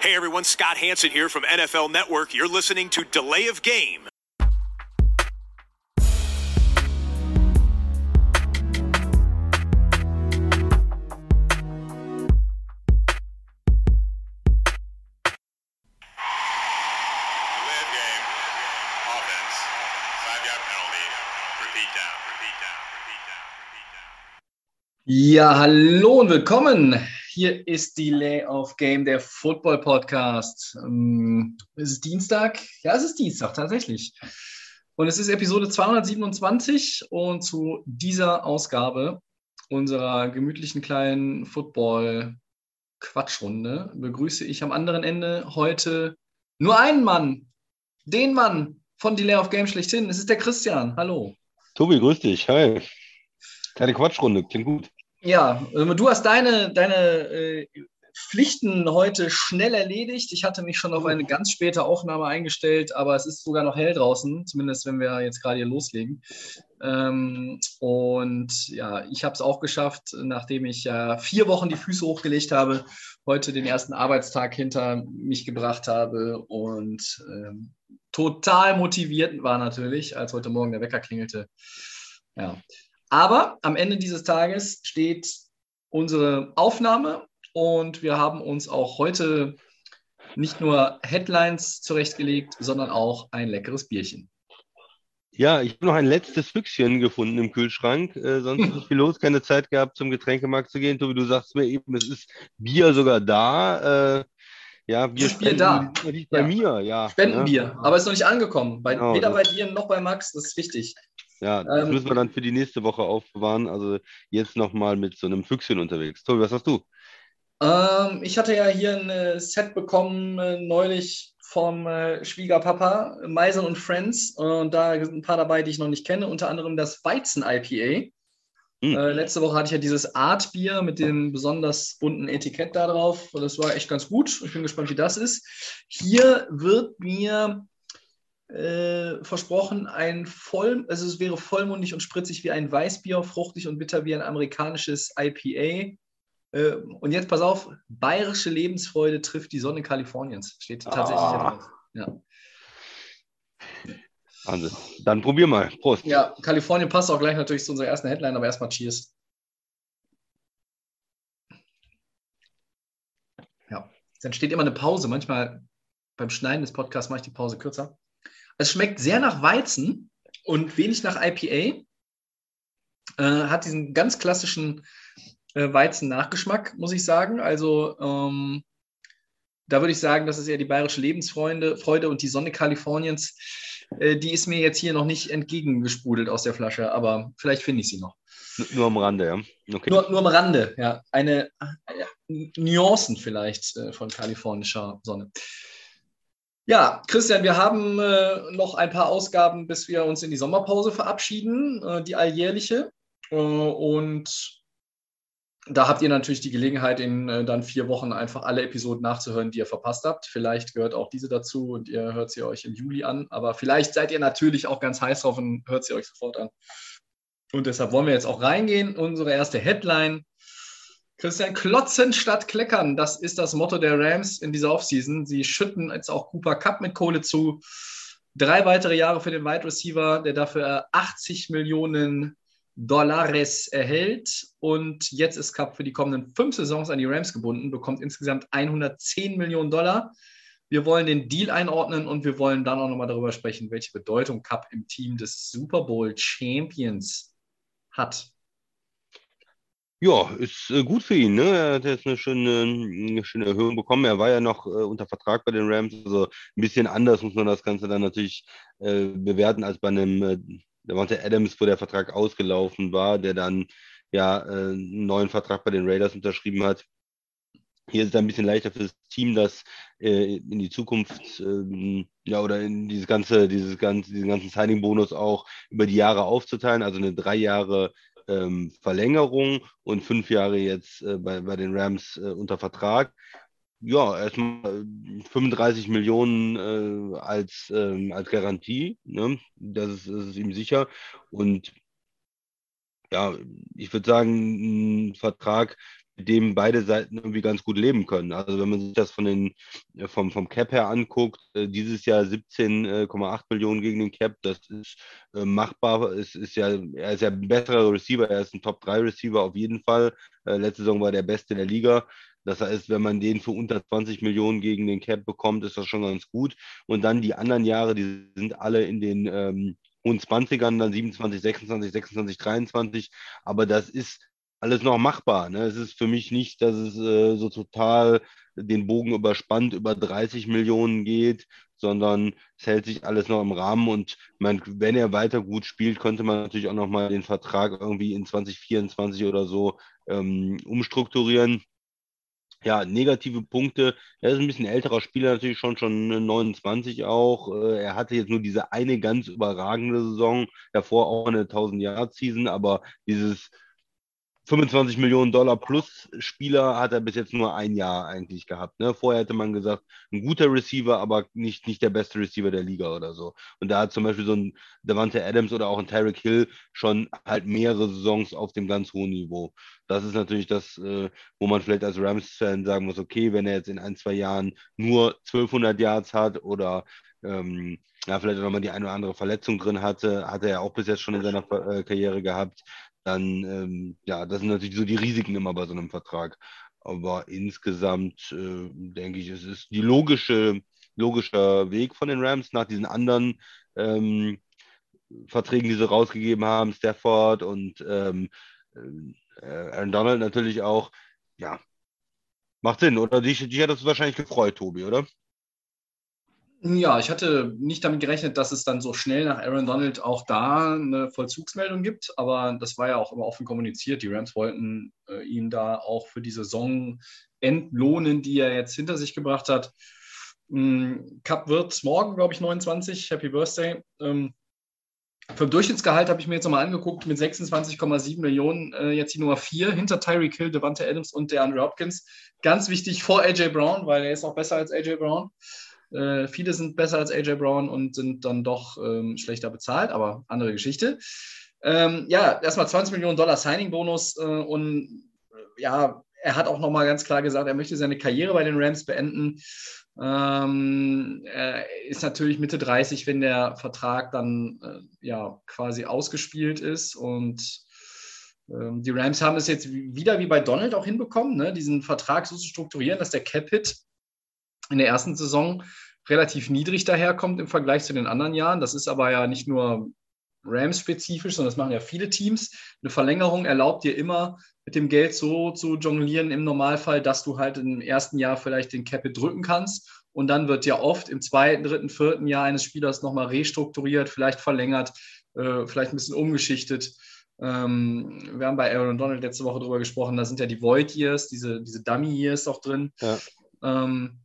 Hey everyone, Scott Hanson here from NFL Network. You're listening to Delay of Game. Delay of game. Offense. Five yard penalty. Repeat down. Repeat down. Repeat down. Repeat down. Ja, hallo und willkommen. Hier ist Delay of Game, der Football Podcast. Ähm, Es ist Dienstag. Ja, es ist Dienstag, tatsächlich. Und es ist Episode 227 und zu dieser Ausgabe unserer gemütlichen kleinen Football-Quatschrunde begrüße ich am anderen Ende heute nur einen Mann. Den Mann von Delay of Game schlechthin. Es ist der Christian. Hallo. Tobi, grüß dich. Hi. Kleine Quatschrunde, klingt gut. Ja, ähm, du hast deine, deine äh, Pflichten heute schnell erledigt. Ich hatte mich schon auf eine ganz späte Aufnahme eingestellt, aber es ist sogar noch hell draußen, zumindest wenn wir jetzt gerade hier loslegen. Ähm, und ja, ich habe es auch geschafft, nachdem ich ja vier Wochen die Füße hochgelegt habe, heute den ersten Arbeitstag hinter mich gebracht habe und ähm, total motiviert war natürlich, als heute Morgen der Wecker klingelte. Ja, aber am Ende dieses Tages steht unsere Aufnahme und wir haben uns auch heute nicht nur Headlines zurechtgelegt, sondern auch ein leckeres Bierchen. Ja, ich habe noch ein letztes Füchschen gefunden im Kühlschrank. Äh, sonst ist viel los, keine Zeit gehabt, zum Getränkemarkt zu gehen. Tobi, du sagst mir eben, es ist Bier sogar da. Äh, ja, Bier ist Bier da. Nicht bei Ja. mir, ja. Spendenbier, Ja, aber ist noch nicht angekommen. Bei, Genau, weder bei dir noch bei Max, das ist wichtig. Ja das Ähm, müssen wir dann für die nächste Woche aufbewahren. Also jetzt nochmal mit so einem Füchschen unterwegs. Tobi, was hast du? Ähm, ich hatte ja hier ein äh, Set bekommen äh, neulich vom äh, Schwiegerpapa, Meisel und Friends. Und da sind ein paar dabei, die ich noch nicht kenne, unter anderem das Weizen-IPA. Hm. Äh, letzte Woche hatte ich ja dieses Art-Bier mit dem besonders bunten Etikett da drauf. Und das war echt ganz gut. Ich bin gespannt, wie das ist. Hier wird mir äh, versprochen, ein voll, also es wäre vollmundig und spritzig wie ein Weißbier, fruchtig und bitter wie ein amerikanisches IPA. Äh, und jetzt pass auf, bayerische Lebensfreude trifft die Sonne Kaliforniens. Steht tatsächlich Ah. drauf. Ja. Wahnsinn. Dann probier mal. Prost. ja, Kalifornien passt auch gleich natürlich zu unserer ersten Headline, aber erstmal Cheers. Ja, dann steht immer eine Pause. Manchmal beim Schneiden des Podcasts mache ich die Pause kürzer. Es schmeckt sehr nach Weizen und wenig nach IPA. Äh, hat diesen ganz klassischen äh, Weizen-Nachgeschmack, muss ich sagen. Also ähm, da würde ich sagen, das ist eher die bayerische Lebensfreude Freude und die Sonne Kaliforniens. Äh, die ist mir jetzt hier noch nicht entgegengesprudelt aus der Flasche, aber vielleicht finde ich sie noch. Nur am Rande, ja. Okay. Nur, nur am Rande, ja. Eine äh, Nuancen vielleicht äh, von kalifornischer Sonne. Ja, Christian, wir haben äh, noch ein paar Ausgaben, bis wir uns in die Sommerpause verabschieden, äh, die alljährliche. Äh, und da habt ihr natürlich die Gelegenheit, in äh, dann vier Wochen einfach alle Episoden nachzuhören, die ihr verpasst habt. Vielleicht gehört auch diese dazu und ihr hört sie euch im Juli an. Aber vielleicht seid ihr natürlich auch ganz heiß drauf und hört sie euch sofort an. Und deshalb wollen wir jetzt auch reingehen. Unsere erste Headline. Christian, klotzen statt kleckern. Das ist das Motto der Rams in dieser Offseason. Sie schütten jetzt auch Cooper Cup mit Kohle zu. Drei weitere Jahre für den Wide Receiver, der dafür 80 Millionen Dollars erhält. Und jetzt ist Cup für die kommenden fünf Saisons an die Rams gebunden, bekommt insgesamt 110 Millionen Dollar. Wir wollen den Deal einordnen und wir wollen dann auch nochmal darüber sprechen, welche Bedeutung Cup im Team des Super Bowl Champions hat. Ja, ist äh, gut für ihn, ne? Er hat jetzt eine schöne, eine schöne Erhöhung bekommen. Er war ja noch äh, unter Vertrag bei den Rams, also ein bisschen anders muss man das Ganze dann natürlich äh, bewerten als bei einem äh, Devontae Adams, wo der Vertrag ausgelaufen war, der dann ja äh, einen neuen Vertrag bei den Raiders unterschrieben hat. Hier ist es ein bisschen leichter für das Team, das äh, in die Zukunft, ähm, ja, oder in dieses ganze, dieses ganze, diesen ganzen Signing-Bonus auch über die Jahre aufzuteilen, also eine drei Jahre ähm, Verlängerung und fünf Jahre jetzt äh, bei, bei den Rams äh, unter Vertrag. Ja, erstmal äh, 35 Millionen äh, als, ähm, als Garantie, ne? Das ist, das ist ihm sicher. Und ja, ich würde sagen, ein Vertrag, dem beide Seiten irgendwie ganz gut leben können. Also wenn man sich das von den, äh, vom, vom Cap her anguckt, äh, dieses Jahr 17,8 Millionen gegen den Cap, das ist äh, machbar. Es ist ja, er ist ja ein besserer Receiver, er ist ein Top 3 Receiver auf jeden Fall. Letzte Saison war der Beste der Liga. Das heißt, wenn man den für unter 20 Millionen gegen den Cap bekommt, ist das schon ganz gut. Und dann die anderen Jahre, die sind alle in den ähm, hohen 20ern, dann 27, 26, 26, 23. Aber das ist alles noch machbar. Ne? Es ist für mich nicht, dass es äh, so total den Bogen überspannt über 30 Millionen geht, sondern es hält sich alles noch im Rahmen und man, wenn er weiter gut spielt, könnte man natürlich auch nochmal den Vertrag irgendwie in 2024 oder so ähm, umstrukturieren ja, negative Punkte. Er ist ein bisschen älterer Spieler, natürlich schon, schon 29 auch. Äh, er hatte jetzt nur diese eine ganz überragende Saison, davor auch eine 1000-Jahr-Season, aber dieses 25 Millionen Dollar plus Spieler hat er bis jetzt nur ein Jahr eigentlich gehabt. Ne? Vorher hätte man gesagt, ein guter Receiver, aber nicht, nicht der beste Receiver der Liga oder so. Und da hat zum Beispiel so ein Devante Adams oder auch ein Tyreek Hill schon halt mehrere Saisons auf dem ganz hohen Niveau. Das ist natürlich das, äh, wo man vielleicht als Rams-Fan sagen muss, okay, wenn er jetzt in ein, zwei Jahren nur 1200 Yards hat oder ähm, ja, vielleicht auch nochmal die eine oder andere Verletzung drin hatte, hat er ja auch bis jetzt schon in seiner äh, Karriere gehabt dann, ähm, ja, das sind natürlich so die Risiken immer bei so einem Vertrag. Aber insgesamt äh, denke ich, es ist die logische, logischer Weg von den Rams nach diesen anderen ähm, Verträgen, die sie rausgegeben haben, Stafford und ähm, äh, Aaron Donald natürlich auch. Ja, macht Sinn, oder? Dich, dich hat das wahrscheinlich gefreut, Tobi, oder? Ja, ich hatte nicht damit gerechnet, dass es dann so schnell nach Aaron Donald auch da eine Vollzugsmeldung gibt, aber das war ja auch immer offen kommuniziert. Die Rams wollten äh, ihn da auch für die Saison entlohnen, die er jetzt hinter sich gebracht hat. Ähm, Cup wird morgen, glaube ich, 29. Happy Birthday. Ähm, vom Durchschnittsgehalt habe ich mir jetzt nochmal angeguckt mit 26,7 Millionen, äh, jetzt die Nummer 4 hinter Tyreek Hill, Devante Adams und der Andrew Hopkins. Ganz wichtig vor AJ Brown, weil er ist auch besser als AJ Brown. Äh, viele sind besser als AJ Brown und sind dann doch ähm, schlechter bezahlt, aber andere Geschichte. Ähm, ja, erstmal 20 Millionen Dollar Signing-Bonus äh, und äh, ja, er hat auch nochmal ganz klar gesagt, er möchte seine Karriere bei den Rams beenden. Ähm, er ist natürlich Mitte 30, wenn der Vertrag dann äh, ja quasi ausgespielt ist und ähm, die Rams haben es jetzt wieder wie bei Donald auch hinbekommen, ne, diesen Vertrag so zu strukturieren, dass der Cap-Hit in der ersten Saison relativ niedrig daherkommt im Vergleich zu den anderen Jahren. Das ist aber ja nicht nur Rams-spezifisch, sondern das machen ja viele Teams. Eine Verlängerung erlaubt dir immer, mit dem Geld so zu jonglieren im Normalfall, dass du halt im ersten Jahr vielleicht den Capit drücken kannst. Und dann wird ja oft im zweiten, dritten, vierten Jahr eines Spielers nochmal restrukturiert, vielleicht verlängert, äh, vielleicht ein bisschen umgeschichtet. Ähm, wir haben bei Aaron Donald letzte Woche darüber gesprochen, da sind ja die Void Years, diese, diese Dummy Years auch drin. Ja. Ähm,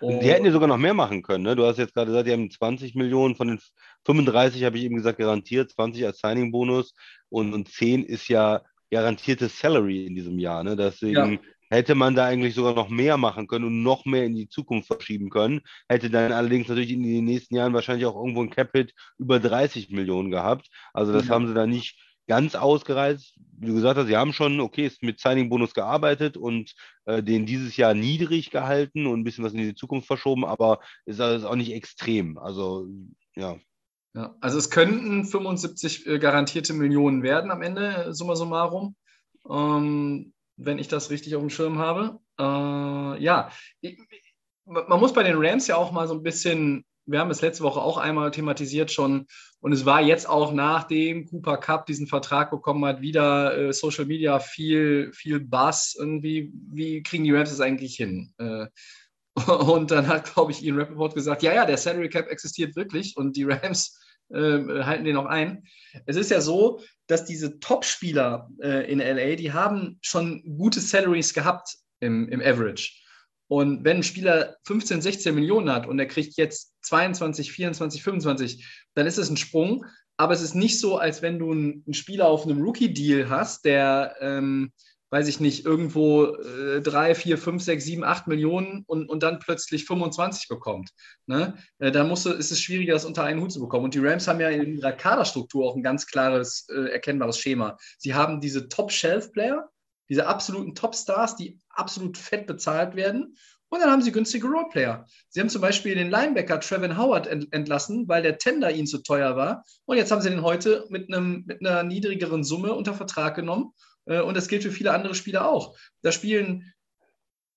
und die hätten ja sogar noch mehr machen können. Ne? Du hast jetzt gerade gesagt, die haben 20 Millionen von den 35, habe ich eben gesagt, garantiert, 20 als Signing-Bonus und, und 10 ist ja garantiertes Salary in diesem Jahr. Ne? Deswegen ja. hätte man da eigentlich sogar noch mehr machen können und noch mehr in die Zukunft verschieben können. Hätte dann allerdings natürlich in den nächsten Jahren wahrscheinlich auch irgendwo ein Capit über 30 Millionen gehabt. Also das mhm. haben sie da nicht ganz ausgereizt. Wie du gesagt hast, sie haben schon, okay, ist mit Signing-Bonus gearbeitet und äh, den dieses Jahr niedrig gehalten und ein bisschen was in die Zukunft verschoben, aber ist alles auch nicht extrem. Also, ja. Ja, also es könnten 75 äh, garantierte Millionen werden am Ende, summa summarum, ähm, wenn ich das richtig auf dem Schirm habe. Äh, ja, ich, man muss bei den Rams ja auch mal so ein bisschen wir haben es letzte Woche auch einmal thematisiert schon. Und es war jetzt auch nachdem Cooper Cup diesen Vertrag bekommen hat, wieder äh, Social Media viel, viel Bass irgendwie. Wie kriegen die Rams das eigentlich hin? Äh, und dann hat, glaube ich, Ian Rappaport gesagt, ja, ja, der Salary Cap existiert wirklich und die Rams äh, halten den auch ein. Es ist ja so, dass diese Top-Spieler äh, in LA, die haben schon gute Salaries gehabt im, im Average. Und wenn ein Spieler 15, 16 Millionen hat und er kriegt jetzt 22, 24, 25, dann ist es ein Sprung. Aber es ist nicht so, als wenn du einen, Spieler auf einem Rookie-Deal hast, der, ähm, weiß ich nicht, irgendwo äh, 3, 4, 5, 6, 7, 8 Millionen und, und dann plötzlich 25 bekommt. Ne? Äh, da musst du, ist es schwieriger, das unter einen Hut zu bekommen. Und die Rams haben ja in ihrer Kaderstruktur auch ein ganz klares, äh, erkennbares Schema. Sie haben diese Top-Shelf-Player, diese absoluten Topstars, die absolut fett bezahlt werden. Und dann haben sie günstige Roleplayer. Sie haben zum Beispiel den Linebacker Trevin Howard entlassen, weil der Tender ihnen zu teuer war. Und jetzt haben sie den heute mit, einem, mit einer niedrigeren Summe unter Vertrag genommen. Äh, und das gilt für viele andere Spieler auch. Da spielen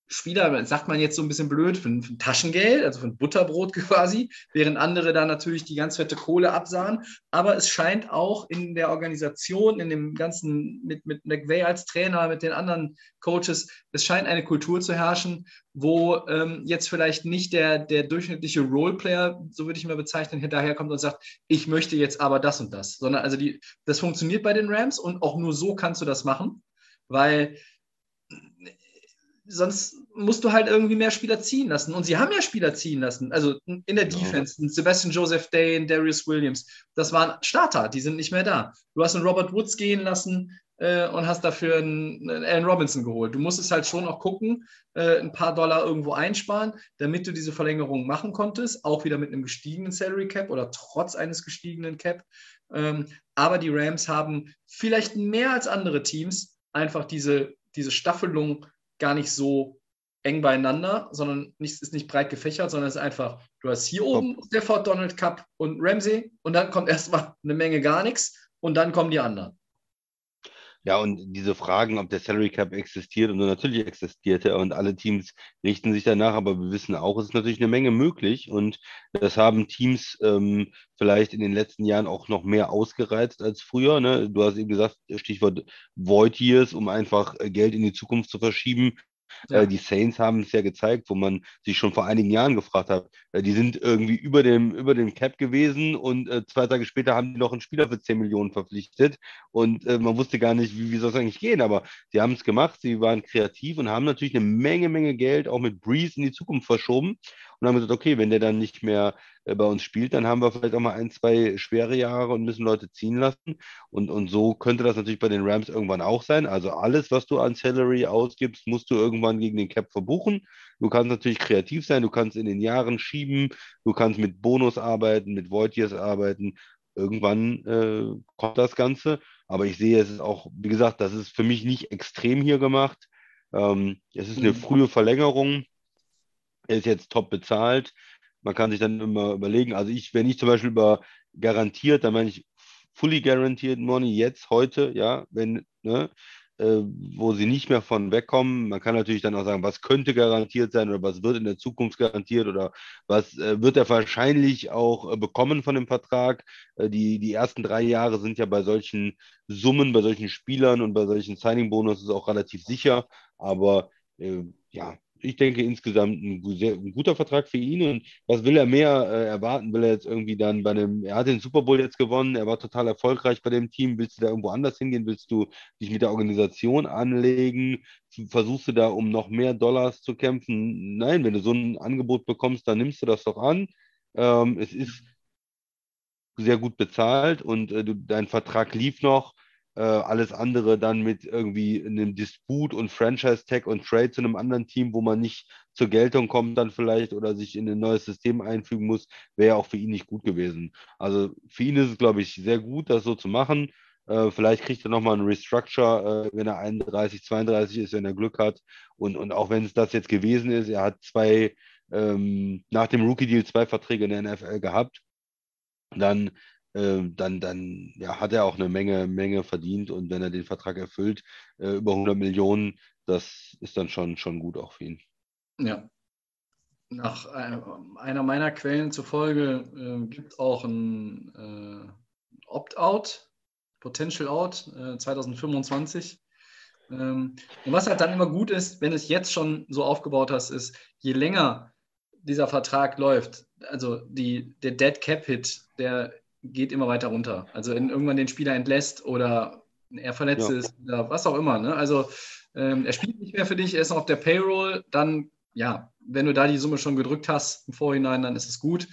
Spieler, sagt man jetzt so ein bisschen blöd, für für Taschengeld, also für ein Butterbrot quasi, während andere da natürlich die ganz fette Kohle absahen. Aber es scheint auch in der Organisation, in dem ganzen, mit, mit McVay als Trainer, mit den anderen Coaches, es scheint eine Kultur zu herrschen, wo ähm, jetzt vielleicht nicht der, der durchschnittliche Roleplayer, so würde ich mal bezeichnen, hinterherkommt und sagt, ich möchte jetzt aber das und das, sondern also die, das funktioniert bei den Rams und auch nur so kannst du das machen, weil sonst musst du halt irgendwie mehr Spieler ziehen lassen. Und sie haben ja Spieler ziehen lassen. Also in der Defense, ja. Sebastian Joseph Day, Darius Williams, das waren Starter, die sind nicht mehr da. Du hast einen Robert Woods gehen lassen äh, und hast dafür einen, einen Allen Robinson geholt. Du musst es halt schon auch gucken, äh, ein paar Dollar irgendwo einsparen, damit du diese Verlängerung machen konntest, auch wieder mit einem gestiegenen Salary Cap oder trotz eines gestiegenen Cap. Ähm, aber die Rams haben vielleicht mehr als andere Teams einfach diese, diese Staffelung gar nicht so eng beieinander, sondern nicht, ist nicht breit gefächert, sondern es ist einfach, du hast hier oben Stafford, Donald Cup und Ramsey und dann kommt erstmal eine Menge gar nichts und dann kommen die anderen. Ja, und diese Fragen, ob der Salary Cap existiert und natürlich existiert er und alle Teams richten sich danach, aber wir wissen auch, es ist natürlich eine Menge möglich und das haben Teams ähm, vielleicht in den letzten Jahren auch noch mehr ausgereizt als früher. Ne? Du hast eben gesagt, Stichwort Void Years, um einfach Geld in die Zukunft zu verschieben. Ja. Äh, die Saints haben es ja gezeigt, wo man sich schon vor einigen Jahren gefragt hat. Äh, die sind irgendwie über dem, über dem Cap gewesen und äh, zwei Tage später haben die noch einen Spieler für 10 Millionen verpflichtet und man wusste gar nicht, wie, wie soll es eigentlich gehen, aber sie haben es gemacht, sie waren kreativ und haben natürlich eine Menge, Menge Geld auch mit Breeze in die Zukunft verschoben und haben gesagt, okay, wenn der dann nicht mehr äh, bei uns spielt, dann haben wir vielleicht auch mal ein, zwei schwere Jahre und müssen Leute ziehen lassen. Und, und so könnte das natürlich bei den Rams irgendwann auch sein. Also alles, was du an Salary ausgibst, musst du irgendwann gegen den Cap verbuchen. Du kannst natürlich kreativ sein, du kannst in den Jahren schieben, du kannst mit Bonus arbeiten, mit Void Years arbeiten. Irgendwann äh, kommt das Ganze. Aber ich sehe, es ist auch, wie gesagt, das ist für mich nicht extrem hier gemacht. Ähm, es ist eine mhm. frühe Verlängerung. Er ist jetzt top bezahlt. Man kann sich dann immer überlegen, also ich, wenn ich zum Beispiel über garantiert, dann meine ich fully guaranteed money jetzt, heute, ja, wenn, ne, äh, wo sie nicht mehr von wegkommen. Man kann natürlich dann auch sagen, was könnte garantiert sein oder was wird in der Zukunft garantiert oder was äh, wird er wahrscheinlich auch äh, bekommen von dem Vertrag. Äh, die, die ersten drei Jahre sind ja bei solchen Summen, bei solchen Spielern und bei solchen Signing-Bonuses auch relativ sicher. Aber äh, ja, ich denke insgesamt ein, sehr, ein, guter Vertrag für ihn. Und was will er mehr äh, erwarten? Will er jetzt irgendwie dann bei einem, er hat den Super Bowl jetzt gewonnen, er war total erfolgreich bei dem Team. Willst du da irgendwo anders hingehen? Willst du dich mit der Organisation anlegen? Versuchst du da um noch mehr Dollars zu kämpfen? Nein, wenn du so ein Angebot bekommst, dann nimmst du das doch an. Ähm, es ist sehr gut bezahlt und äh, du, dein Vertrag lief noch äh, alles andere dann mit irgendwie einem Disput und Franchise-Tag und Trade zu einem anderen Team, wo man nicht zur Geltung kommt dann vielleicht oder sich in ein neues System einfügen muss, wäre auch für ihn nicht gut gewesen. Also für ihn ist es, glaube ich, sehr gut, das so zu machen. Äh, vielleicht kriegt er nochmal einen Restructure, äh, wenn er 31, 32 ist, wenn er Glück hat. Und, und auch wenn es das jetzt gewesen ist, er hat zwei, ähm, nach dem Rookie-Deal zwei Verträge in der NFL gehabt, dann dann, dann ja, hat er auch eine Menge, Menge verdient und wenn er den Vertrag erfüllt, äh, über 100 Millionen, das ist dann schon, schon gut auch für ihn. Ja. Nach äh, einer meiner Quellen zufolge äh, gibt auch ein äh, Opt-out, Potential Out 2025. Äh, ähm, und was halt dann immer gut ist, wenn es jetzt schon so aufgebaut hast, ist, je länger dieser Vertrag läuft, also die, der Dead Cap Hit, der geht immer weiter runter. Also in, irgendwann den Spieler entlässt oder er verletzt ja. ist oder was auch immer. Ne? Also ähm, er spielt nicht mehr für dich, er ist noch auf der Payroll, dann ja, wenn du da die Summe schon gedrückt hast im Vorhinein, dann ist es gut.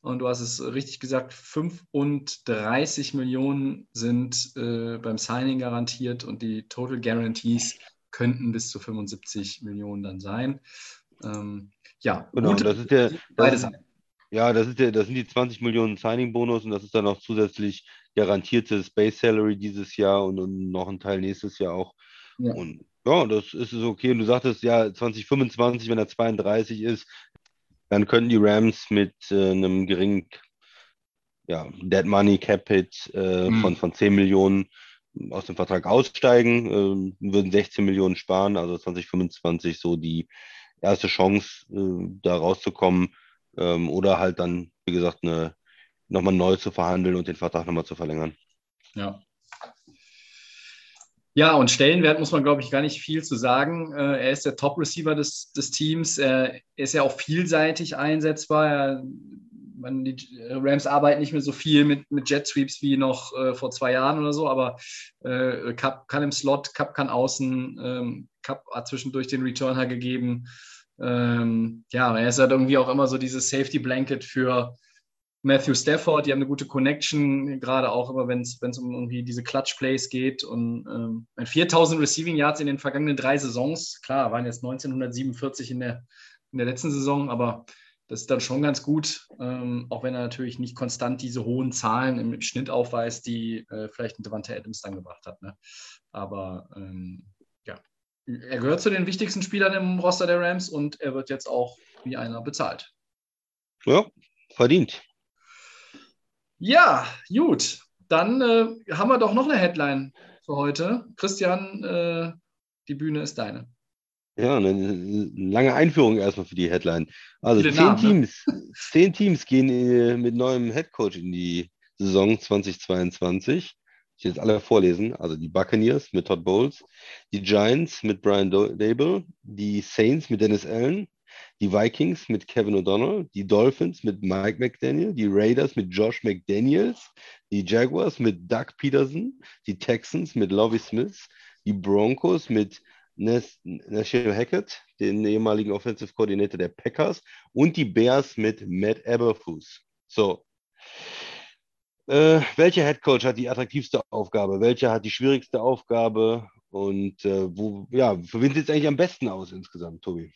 Und du hast es richtig gesagt, 35 Millionen sind äh, beim Signing garantiert und die Total Guarantees könnten bis zu 75 Millionen dann sein. Ähm, ja, genau, gute, das ist beide Seiten. Ja, das, ist der, das sind die 20 Millionen Signing-Bonus und das ist dann noch zusätzlich garantiertes Base Salary dieses Jahr und, und noch ein Teil nächstes Jahr auch. Ja. Und Ja, das ist es okay. Und du sagtest ja, 2025, wenn er 32 ist, dann könnten die Rams mit äh, einem geringen ja, Dead Money Cap Hit äh, Mhm. von, von 10 Millionen aus dem Vertrag aussteigen, äh, würden 16 Millionen sparen, also 2025 so die erste Chance, äh, da rauszukommen ähm, oder halt dann, wie gesagt, eine, nochmal neu zu verhandeln und den Vertrag nochmal zu verlängern. Ja. Ja, und Stellenwert muss man, glaube ich, gar nicht viel zu sagen. Äh, er ist der Top-Receiver des, des Teams. Er ist ja auch vielseitig einsetzbar. Er, man, die Rams arbeiten nicht mehr so viel mit, mit Jet Sweeps wie noch äh, vor zwei Jahren oder so, aber äh, Cup kann im Slot, Cup kann außen, ähm, Cup hat zwischendurch den Returner gegeben. Ähm, ja, er ist halt irgendwie auch immer so dieses Safety Blanket für Matthew Stafford, die haben eine gute Connection, gerade auch immer, wenn es um irgendwie diese Clutch-Plays geht. Und ähm, 4000 Receiving Yards in den vergangenen drei Saisons, klar, waren jetzt 1947 in der, in der letzten Saison, aber das ist dann schon ganz gut, ähm, auch wenn er natürlich nicht konstant diese hohen Zahlen im Schnitt aufweist, die äh, vielleicht ein Devante Adams dann gebracht hat. Ne? Aber ähm, er gehört zu den wichtigsten Spielern im Roster der Rams und er wird jetzt auch wie einer bezahlt. Ja, verdient. Ja, gut. Dann äh, haben wir doch noch eine Headline für heute. Christian, äh, die Bühne ist deine. Ja, eine, lange Einführung erstmal für die Headline. Also zehn Namen, ne? Teams, zehn Teams gehen äh, mit neuem Headcoach in die Saison 2022. Will jetzt alle vorlesen. Also die Buccaneers mit Todd Bowles, die Giants mit Brian Dable, die Saints mit Dennis Allen, die Vikings mit Kevin O'Donnell, die Dolphins mit Mike McDaniel, die Raiders mit Josh McDaniels, die Jaguars mit Doug Peterson, die Texans mit Lovie Smith, die Broncos mit Nashil Hackett, den ehemaligen Offensive Coordinator der Packers, und die Bears mit Matt Eberflus. So. Äh, welcher Head Coach hat die attraktivste Aufgabe? Welcher hat die schwierigste Aufgabe? Und äh, wo, ja, für wen sieht es eigentlich am besten aus insgesamt, Tobi?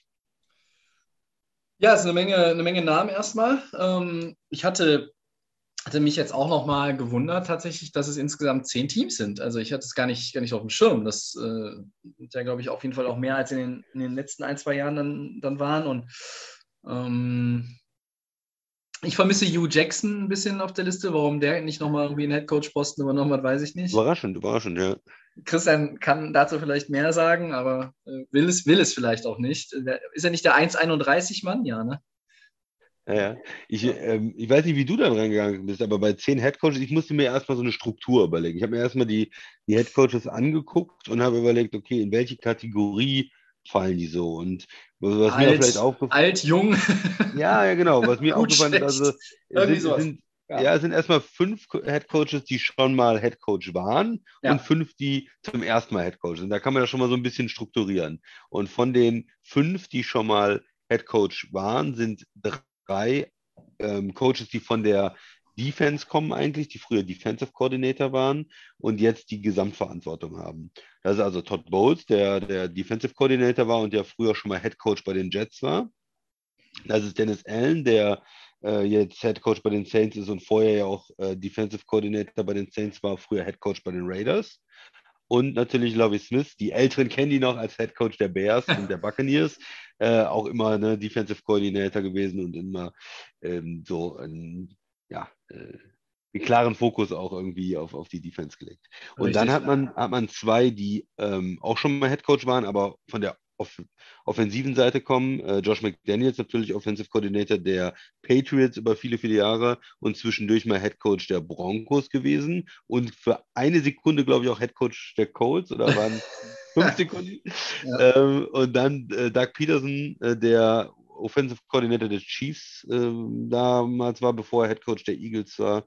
Ja, es ist eine Menge, eine Menge Namen erstmal. Ähm, ich hatte, hatte mich jetzt auch noch mal gewundert, tatsächlich, dass es insgesamt zehn Teams sind. Also ich hatte es gar nicht, gar nicht auf dem Schirm. Das äh, ja, glaube ich, auf jeden Fall auch mehr als in den, in den letzten ein, zwei Jahren dann, dann waren. Und ähm, ich vermisse Hugh Jackson ein bisschen auf der Liste. Warum der nicht nochmal irgendwie einen Headcoach-Posten übernommen hat, weiß ich nicht. Überraschend, überraschend, ja. Christian kann dazu vielleicht mehr sagen, aber äh, will, es, will es vielleicht auch nicht. Ist er nicht der 1,31-Mann? Ja, ne? Ja, ja. Ich, ähm, ich weiß nicht, wie du da rangegangen bist, aber bei zehn Headcoaches, ich musste mir erstmal so eine Struktur überlegen. Ich habe mir erstmal die, die Headcoaches angeguckt und habe überlegt, okay, in welche Kategorie fallen die so? Und was mir alt, vielleicht aufgefallen alt, jung. Ja, ja, genau. Was mir aufgefallen ist, also sind, sind, Ja. ja. es sind erstmal fünf Co- Headcoaches, die schon mal Headcoach waren Ja. und fünf, die zum ersten Mal Headcoach sind. Da kann man ja schon mal so ein bisschen strukturieren. Und von den fünf, die schon mal Headcoach waren, sind drei ähm, Coaches, die von der Defense kommen eigentlich, die früher Defensive Coordinator waren und jetzt die Gesamtverantwortung haben. Das ist also Todd Bowles, der der Defensive Coordinator war und der früher schon mal Head Coach bei den Jets war. Das ist Dennis Allen, der äh, jetzt Head Coach bei den Saints ist und vorher ja auch äh, Defensive Coordinator bei den Saints war, früher Head Coach bei den Raiders. Und natürlich Lovie Smith, die Älteren kennen die noch als Head Coach der Bears und der Buccaneers, äh, auch immer ne, Defensive Coordinator gewesen und immer ähm, so ein, ja, äh, einen klaren Fokus auch irgendwie auf, auf die Defense gelegt. Und Richtig. dann hat man, hat man zwei, die ähm, auch schon mal Head Coach waren, aber von der off offensiven Seite kommen. Äh, Josh McDaniels natürlich Offensive Coordinator der Patriots über viele, viele Jahre und zwischendurch mal Head Coach der Broncos gewesen und für eine Sekunde, glaube ich, auch Head Coach der Colts oder waren fünf Sekunden. Ja. Ähm, und dann äh, Doug Peterson, äh, der Offensive Coordinator der Chiefs ähm, damals war, bevor er Head Coach der Eagles war.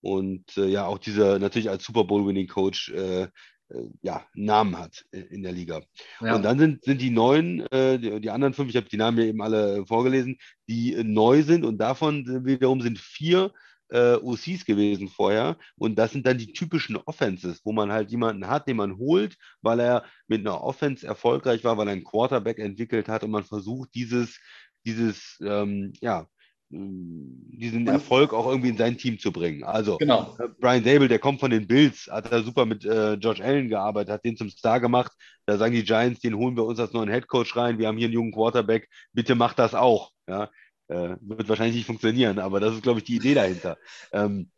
Und äh, ja, auch dieser natürlich als Super Bowl-Winning Coach äh, äh, ja, Namen hat in, der Liga. Ja. Und dann sind, sind die neuen, äh, die, die anderen fünf, ich habe die Namen ja eben alle äh, vorgelesen, die äh, neu sind und davon wiederum sind vier äh, OCs gewesen vorher. Und das sind dann die typischen Offenses, wo man halt jemanden hat, den man holt, weil er mit einer Offense erfolgreich war, weil er einen Quarterback entwickelt hat und man versucht, dieses, dieses, ähm, ja, diesen Erfolg auch irgendwie in sein Team zu bringen. Also Genau. äh, Brian Dable, der kommt von den Bills, hat da super mit äh, George Allen gearbeitet, hat den zum Star gemacht. Da sagen die Giants, den holen wir uns als neuen Headcoach rein. Wir haben hier einen jungen Quarterback, bitte macht das auch. Ja, äh, wird wahrscheinlich nicht funktionieren, aber das ist, glaube ich, die Idee dahinter. Ähm,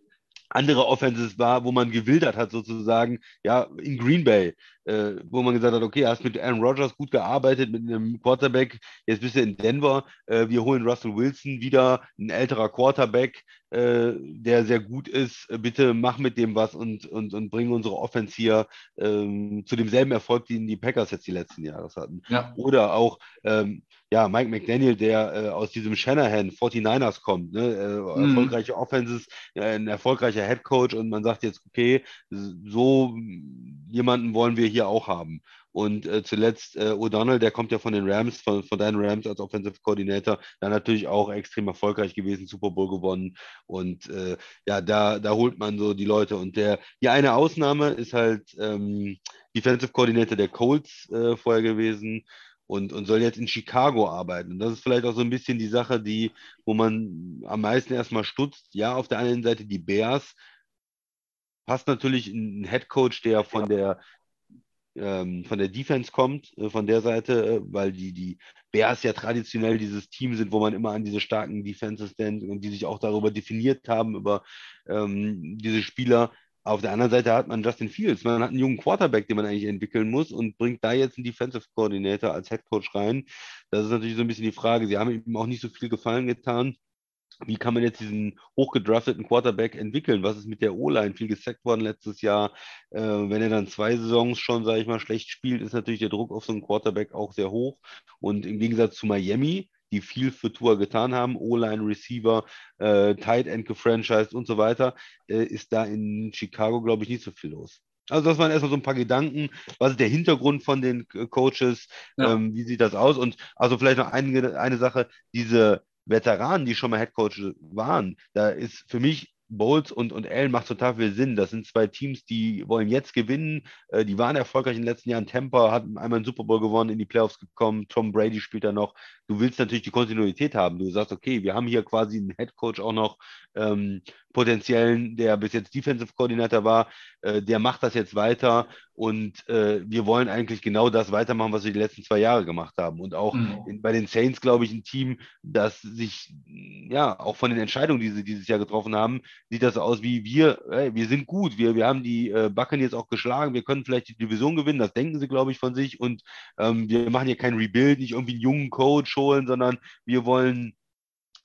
andere Offenses war, wo man gewildert hat, sozusagen, ja, in Green Bay, äh, wo man gesagt hat, okay, hast mit Aaron Rodgers gut gearbeitet, mit einem Quarterback, jetzt bist du in Denver, äh, wir holen Russell Wilson wieder, ein älterer Quarterback, äh, der sehr gut ist, Äh, bitte mach mit dem was und, und, und bring unsere Offense hier ähm, zu demselben Erfolg, den die Packers jetzt die letzten Jahre hatten. Ja. Oder auch, ähm, ja, Mike McDaniel, der äh, aus diesem Shanahan 49ers kommt, ne? äh, Mhm. erfolgreiche Offenses, ein erfolgreicher Head Coach und man sagt jetzt, okay, so jemanden wollen wir hier auch haben. Und äh, zuletzt äh, O'Donnell, der kommt ja von den Rams, von, von deinen Rams als Offensive Coordinator, dann natürlich auch extrem erfolgreich gewesen, Super Bowl gewonnen. Und äh, ja, da, da holt man so die Leute. Und der, die eine Ausnahme ist halt ähm, Defensive Coordinator der Colts äh, vorher gewesen und, und soll jetzt in Chicago arbeiten. Und das ist vielleicht auch so ein bisschen die Sache, die, wo man am meisten erstmal stutzt. Ja, auf der anderen Seite die Bears. Passt natürlich ein Head Coach, der von der ähm, von der Defense kommt, äh, von der Seite, äh, weil die, die Bears ja traditionell dieses Team sind, wo man immer an diese starken Defenses denkt und die sich auch darüber definiert haben, über ähm, diese Spieler. Auf der anderen Seite hat man Justin Fields. Man hat einen jungen Quarterback, den man eigentlich entwickeln muss und bringt da jetzt einen Defensive Coordinator als Head Coach rein. Das ist natürlich so ein bisschen die Frage. Sie haben ihm auch nicht so viel Gefallen getan. Wie kann man jetzt diesen hochgedrafteten Quarterback entwickeln? Was ist mit der O-Line? Viel gesackt worden letztes Jahr. Äh, wenn er dann zwei Saisons schon, sage ich mal, schlecht spielt, ist natürlich der Druck auf so einen Quarterback auch sehr hoch. Und im Gegensatz zu Miami, die viel für Tour getan haben, O-Line, Receiver, äh, Tight End gefranchised und so weiter, äh, ist da in Chicago, glaube ich, nicht so viel los. Also das waren erstmal so ein paar Gedanken. Was ist der Hintergrund von den äh, Coaches? Ja. Ähm, wie sieht das aus? Und also vielleicht noch eine, eine Sache, diese Veteranen, die schon mal Headcoach waren, da ist für mich Bowles und, und Allen macht total viel Sinn. Das sind zwei Teams, die wollen jetzt gewinnen. Äh, die waren erfolgreich in den letzten Jahren. Tampa hat einmal einen Super Bowl gewonnen, in die Playoffs gekommen. Tom Brady spielt da noch. Du willst natürlich die Kontinuität haben. Du sagst, okay, wir haben hier quasi einen Head Coach auch noch ähm, potenziellen, der bis jetzt Defensive Coordinator war. Äh, der macht das jetzt weiter und äh, wir wollen eigentlich genau das weitermachen, was wir die letzten zwei Jahre gemacht haben. Und auch Mhm. in, bei den Saints, glaube ich, ein Team, das sich, ja, auch von den Entscheidungen, die sie dieses Jahr getroffen haben, sieht das aus wie wir, ey, wir sind gut, wir, wir haben die äh, Backen jetzt auch geschlagen, wir können vielleicht die Division gewinnen, das denken sie, glaube ich, von sich. Und ähm, wir machen hier kein Rebuild, nicht irgendwie einen jungen Coach holen, sondern wir wollen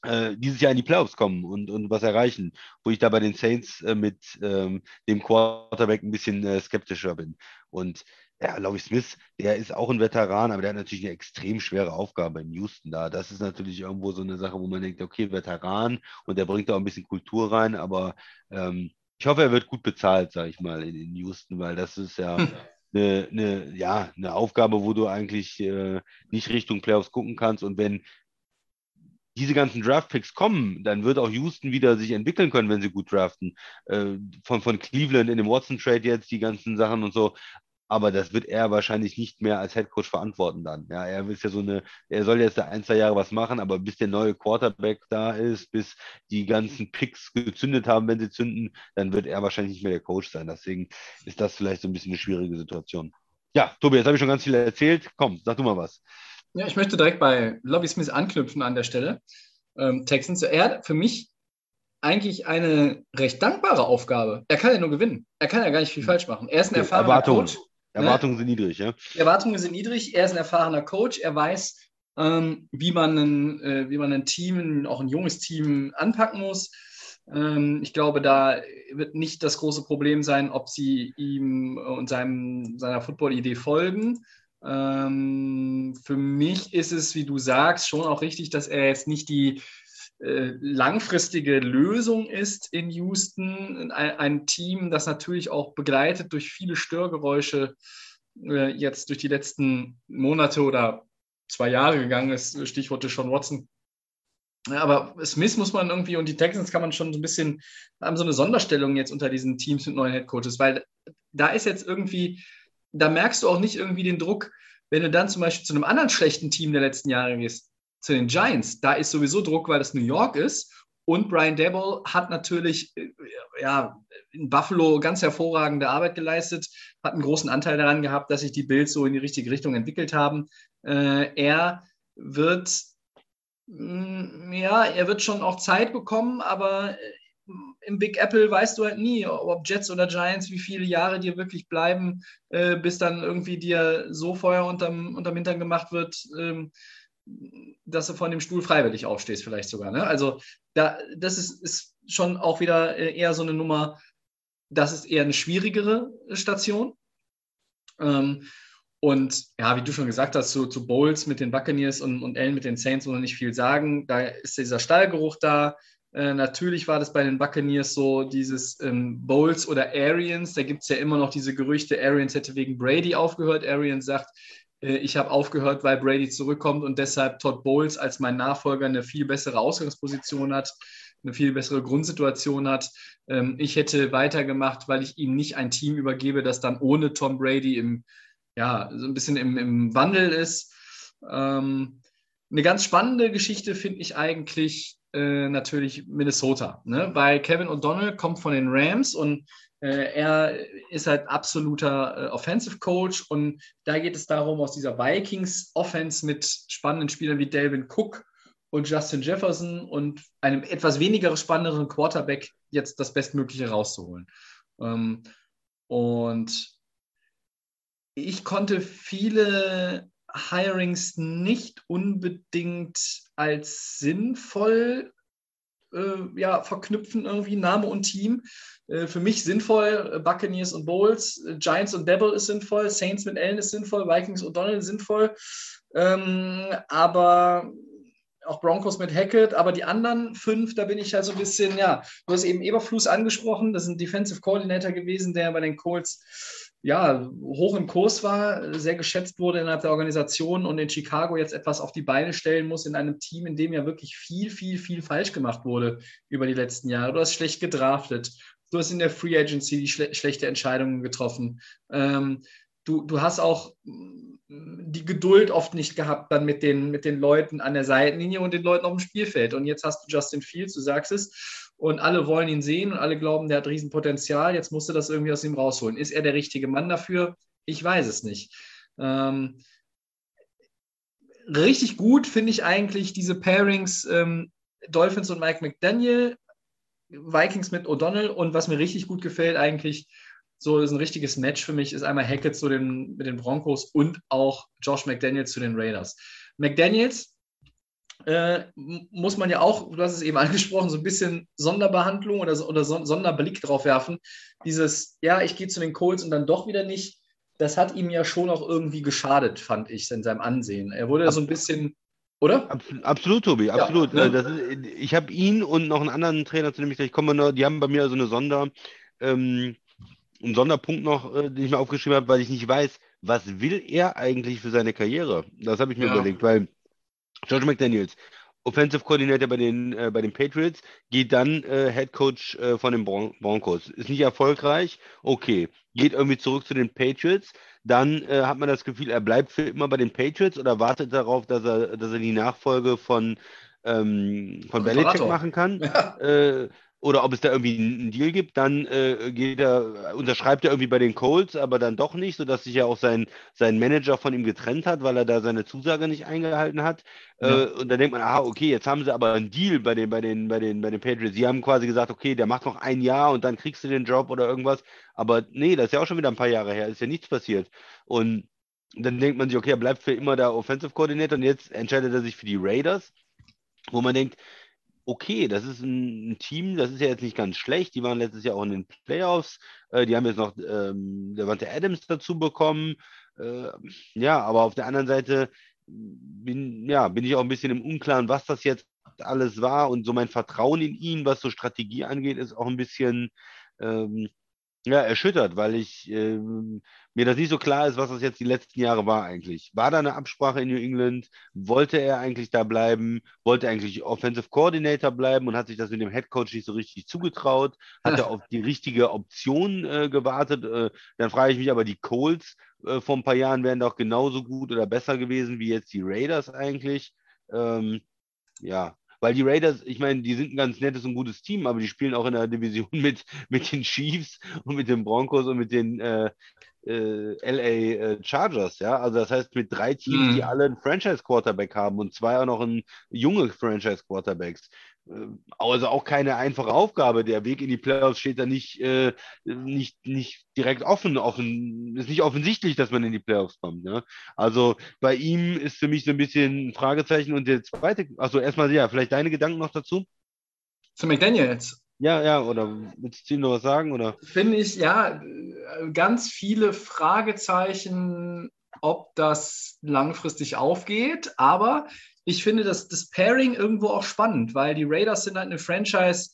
äh, dieses Jahr in die Playoffs kommen und, und was erreichen, wo ich da bei den Saints äh, mit ähm, dem Quarterback ein bisschen äh, skeptischer bin. Und ja, Laurie Smith, der ist auch ein Veteran, aber der hat natürlich eine extrem schwere Aufgabe in Houston da. Das ist natürlich irgendwo so eine Sache, wo man denkt, okay, Veteran und der bringt da auch ein bisschen Kultur rein, aber ähm, ich hoffe, er wird gut bezahlt, sage ich mal, in, in Houston, weil das ist ja Hm. eine, eine, ja, eine Aufgabe, wo du eigentlich äh, nicht Richtung Playoffs gucken kannst. Und wenn diese ganzen Draftpicks kommen, dann wird auch Houston wieder sich entwickeln können, wenn sie gut draften. Äh, von, von Cleveland in dem Watson-Trade jetzt, die ganzen Sachen und so. Aber das wird er wahrscheinlich nicht mehr als Headcoach verantworten dann. Ja, er ist ja so eine, er soll jetzt da ein, zwei Jahre was machen, aber bis der neue Quarterback da ist, bis die ganzen Picks gezündet haben, wenn sie zünden, dann wird er wahrscheinlich nicht mehr der Coach sein. Deswegen ist das vielleicht so ein bisschen eine schwierige Situation. Ja, Tobi, jetzt habe ich schon ganz viel erzählt. Komm, sag du mal was. Ja, ich möchte direkt bei Lobby Smith anknüpfen an der Stelle. Ähm, Texans, er hat für mich eigentlich eine recht dankbare Aufgabe. Er kann ja nur gewinnen. Er kann ja gar nicht viel falsch machen. Er ist ein erfahrener Erwartungen. Coach. Erwartungen sind niedrig, ja. Erwartungen sind niedrig. Er ist ein erfahrener Coach. Er weiß, ähm, wie, man ein, äh, wie man ein Team, auch ein junges Team, anpacken muss. Ähm, ich glaube, da wird nicht das große Problem sein, ob sie ihm und seinem, seiner Football-Idee folgen. Ähm, für mich ist es, wie du sagst, schon auch richtig, dass er jetzt nicht die äh, langfristige Lösung ist in Houston. Ein, ein, Team, das natürlich auch begleitet durch viele Störgeräusche äh, jetzt durch die letzten Monate oder zwei Jahre gegangen ist, Stichworte Sean Watson. Aber Smith muss man irgendwie und die Texans kann man schon so ein bisschen, haben so eine Sonderstellung jetzt unter diesen Teams mit neuen Headcoaches, weil da ist jetzt irgendwie, da merkst du auch nicht irgendwie den Druck, wenn du dann zum Beispiel zu einem anderen schlechten Team der letzten Jahre gehst. zu den Giants, da ist sowieso Druck, weil das New York ist. Und Brian Dable hat natürlich äh, ja, in Buffalo ganz hervorragende Arbeit geleistet, hat einen großen Anteil daran gehabt, dass sich die Bills so in die richtige Richtung entwickelt haben. Äh, er wird mm, ja, er wird schon auch Zeit bekommen, aber im Big Apple weißt du halt nie, ob Jets oder Giants, wie viele Jahre dir wirklich bleiben, äh, bis dann irgendwie dir so Feuer unterm, unterm Hintern gemacht wird, ähm, dass du von dem Stuhl freiwillig aufstehst, vielleicht sogar. Ne? Also da, das ist, ist schon auch wieder äh, eher so eine Nummer, das ist eher eine schwierigere Station. Ähm, und ja, wie du schon gesagt hast, zu, zu Bowles mit den Buccaneers und, und Allen mit den Saints muss man nicht viel sagen. Da ist dieser Stallgeruch da. Äh, natürlich war das bei den Buccaneers so, dieses ähm, Bowles oder Arians, da gibt es ja immer noch diese Gerüchte, Arians hätte wegen Brady aufgehört. Arians sagt, äh, ich habe aufgehört, weil Brady zurückkommt und deshalb Todd Bowles als mein Nachfolger eine viel bessere Ausgangsposition hat, eine viel bessere Grundsituation hat. Ähm, ich hätte weitergemacht, weil ich ihm nicht ein Team übergebe, das dann ohne Tom Brady im, ja, so ein bisschen im, im Wandel ist. Ähm, eine ganz spannende Geschichte finde ich eigentlich äh, natürlich Minnesota, ne? weil Kevin O'Donnell kommt von den Rams und äh, er ist halt absoluter äh, Offensive Coach und da geht es darum, aus dieser Vikings Offense mit spannenden Spielern wie Delvin Cook und Justin Jefferson und einem etwas weniger spannenderen Quarterback jetzt das Bestmögliche rauszuholen. Ähm, und ich konnte viele Hirings nicht unbedingt als sinnvoll äh, ja, verknüpfen, irgendwie Name und Team. Äh, für mich sinnvoll, äh, Buccaneers und Bowls, äh, Giants und Devil ist sinnvoll, Saints mit Allen ist sinnvoll, Vikings und Donald sinnvoll. Ähm, aber auch Broncos mit Hackett, aber die anderen fünf, da bin ich halt so ein bisschen, ja, du hast eben Eberfluss angesprochen, das ist ein Defensive Coordinator gewesen, der bei den Colts ja, hoch im Kurs war, sehr geschätzt wurde innerhalb der Organisation und in Chicago jetzt etwas auf die Beine stellen muss in einem Team, in dem ja wirklich viel, viel, viel falsch gemacht wurde über die letzten Jahre. Du hast schlecht gedraftet, du hast in der Free Agency die schle schlechte Entscheidungen getroffen. Ähm, du, du hast auch die Geduld oft nicht gehabt dann mit den, mit den Leuten an der Seitenlinie und den Leuten auf dem Spielfeld. Und jetzt hast du Justin Fields, du sagst es, und alle wollen ihn sehen und alle glauben, der hat Riesenpotenzial. Jetzt musst du das irgendwie aus ihm rausholen. Ist er der richtige Mann dafür? Ich weiß es nicht. Ähm, richtig gut finde ich eigentlich diese Pairings ähm, Dolphins und Mike McDaniel, Vikings mit O'Donnell und was mir richtig gut gefällt eigentlich, so ist ein richtiges Match für mich, ist einmal Hackett zu den, mit den Broncos und auch Josh McDaniels zu den Raiders. McDaniels äh, muss man ja auch, du hast es eben angesprochen, so ein bisschen Sonderbehandlung oder, oder Sonderblick drauf werfen. Dieses, ja, ich gehe zu den Colts und dann doch wieder nicht, das hat ihm ja schon auch irgendwie geschadet, fand ich, in seinem Ansehen. Er wurde ja so ein bisschen, oder? Absolut, Tobi, absolut. Ja, ne? ist, ich habe ihn und noch einen anderen Trainer, zu dem ich gleich komme, noch, die haben bei mir so eine Sonder, ähm, einen Sonderpunkt noch, äh, den ich mir aufgeschrieben habe, weil ich nicht weiß, was will er eigentlich für seine Karriere? Das habe ich mir ja. überlegt, weil George McDaniels, Offensive Coordinator bei den, äh, bei den Patriots, geht dann äh, Head Coach äh, von den Bron Broncos. Ist nicht erfolgreich, okay. Geht irgendwie zurück zu den Patriots, dann äh, hat man das Gefühl, er bleibt für immer bei den Patriots oder wartet darauf, dass er, dass er die Nachfolge von, ähm, von Belichick machen kann. Ja. Äh, oder ob es da irgendwie einen Deal gibt, dann äh, geht er, unterschreibt er irgendwie bei den Colts, aber dann doch nicht, sodass sich ja auch sein, sein Manager von ihm getrennt hat, weil er da seine Zusage nicht eingehalten hat. Ja. Äh, und dann denkt man, aha, okay, jetzt haben sie aber einen Deal bei den, bei den, bei den, bei den Patriots. Sie haben quasi gesagt, okay, der macht noch ein Jahr und dann kriegst du den Job oder irgendwas. Aber nee, das ist ja auch schon wieder ein paar Jahre her, ist ja nichts passiert. Und dann denkt man sich, okay, er bleibt für immer der Offensive Coordinator und jetzt entscheidet er sich für die Raiders, wo man denkt, okay, das ist ein, Team, das ist ja jetzt nicht ganz schlecht. Die waren letztes Jahr auch in den Playoffs. Äh, die haben jetzt noch ähm, Devante Adams dazu bekommen. Äh, ja, aber auf der anderen Seite bin, ja, bin ich auch ein bisschen im Unklaren, was das jetzt alles war. Und so mein Vertrauen in ihn, was so Strategie angeht, ist auch ein bisschen ähm, ja, erschüttert, weil ich äh, mir das nicht so klar ist, was das jetzt die letzten Jahre war eigentlich. War da eine Absprache in New England? Wollte er eigentlich da bleiben? Wollte eigentlich Offensive Coordinator bleiben und hat sich das mit dem Head Coach nicht so richtig zugetraut? Hat er auf die richtige Option äh, gewartet? Äh, dann frage ich mich aber, die Colts äh, vor ein paar Jahren wären doch genauso gut oder besser gewesen wie jetzt die Raiders eigentlich. Ähm, ja, weil die Raiders, ich meine, die sind ein ganz nettes und gutes Team, aber die spielen auch in der Division mit, mit den Chiefs und mit den Broncos und mit den äh, äh, LA äh, Chargers, ja. Also das heißt mit drei Teams, Mhm. die alle einen Franchise-Quarterback haben und zwei auch noch ein, junge Franchise-Quarterbacks. Äh, Also auch keine einfache Aufgabe. Der Weg in die Playoffs steht da nicht, äh, nicht, nicht direkt offen, offen. Ist nicht offensichtlich, dass man in die Playoffs kommt. Ne? Also bei ihm ist für mich so ein bisschen ein Fragezeichen. Und der zweite, also erstmal ja, vielleicht deine Gedanken noch dazu? Zu McDaniels. Ja, ja, oder willst du ihm noch was sagen? Oder? finde ich, ja, ganz viele Fragezeichen, ob das langfristig aufgeht. Aber ich finde das, das Pairing irgendwo auch spannend, weil die Raiders sind halt eine Franchise,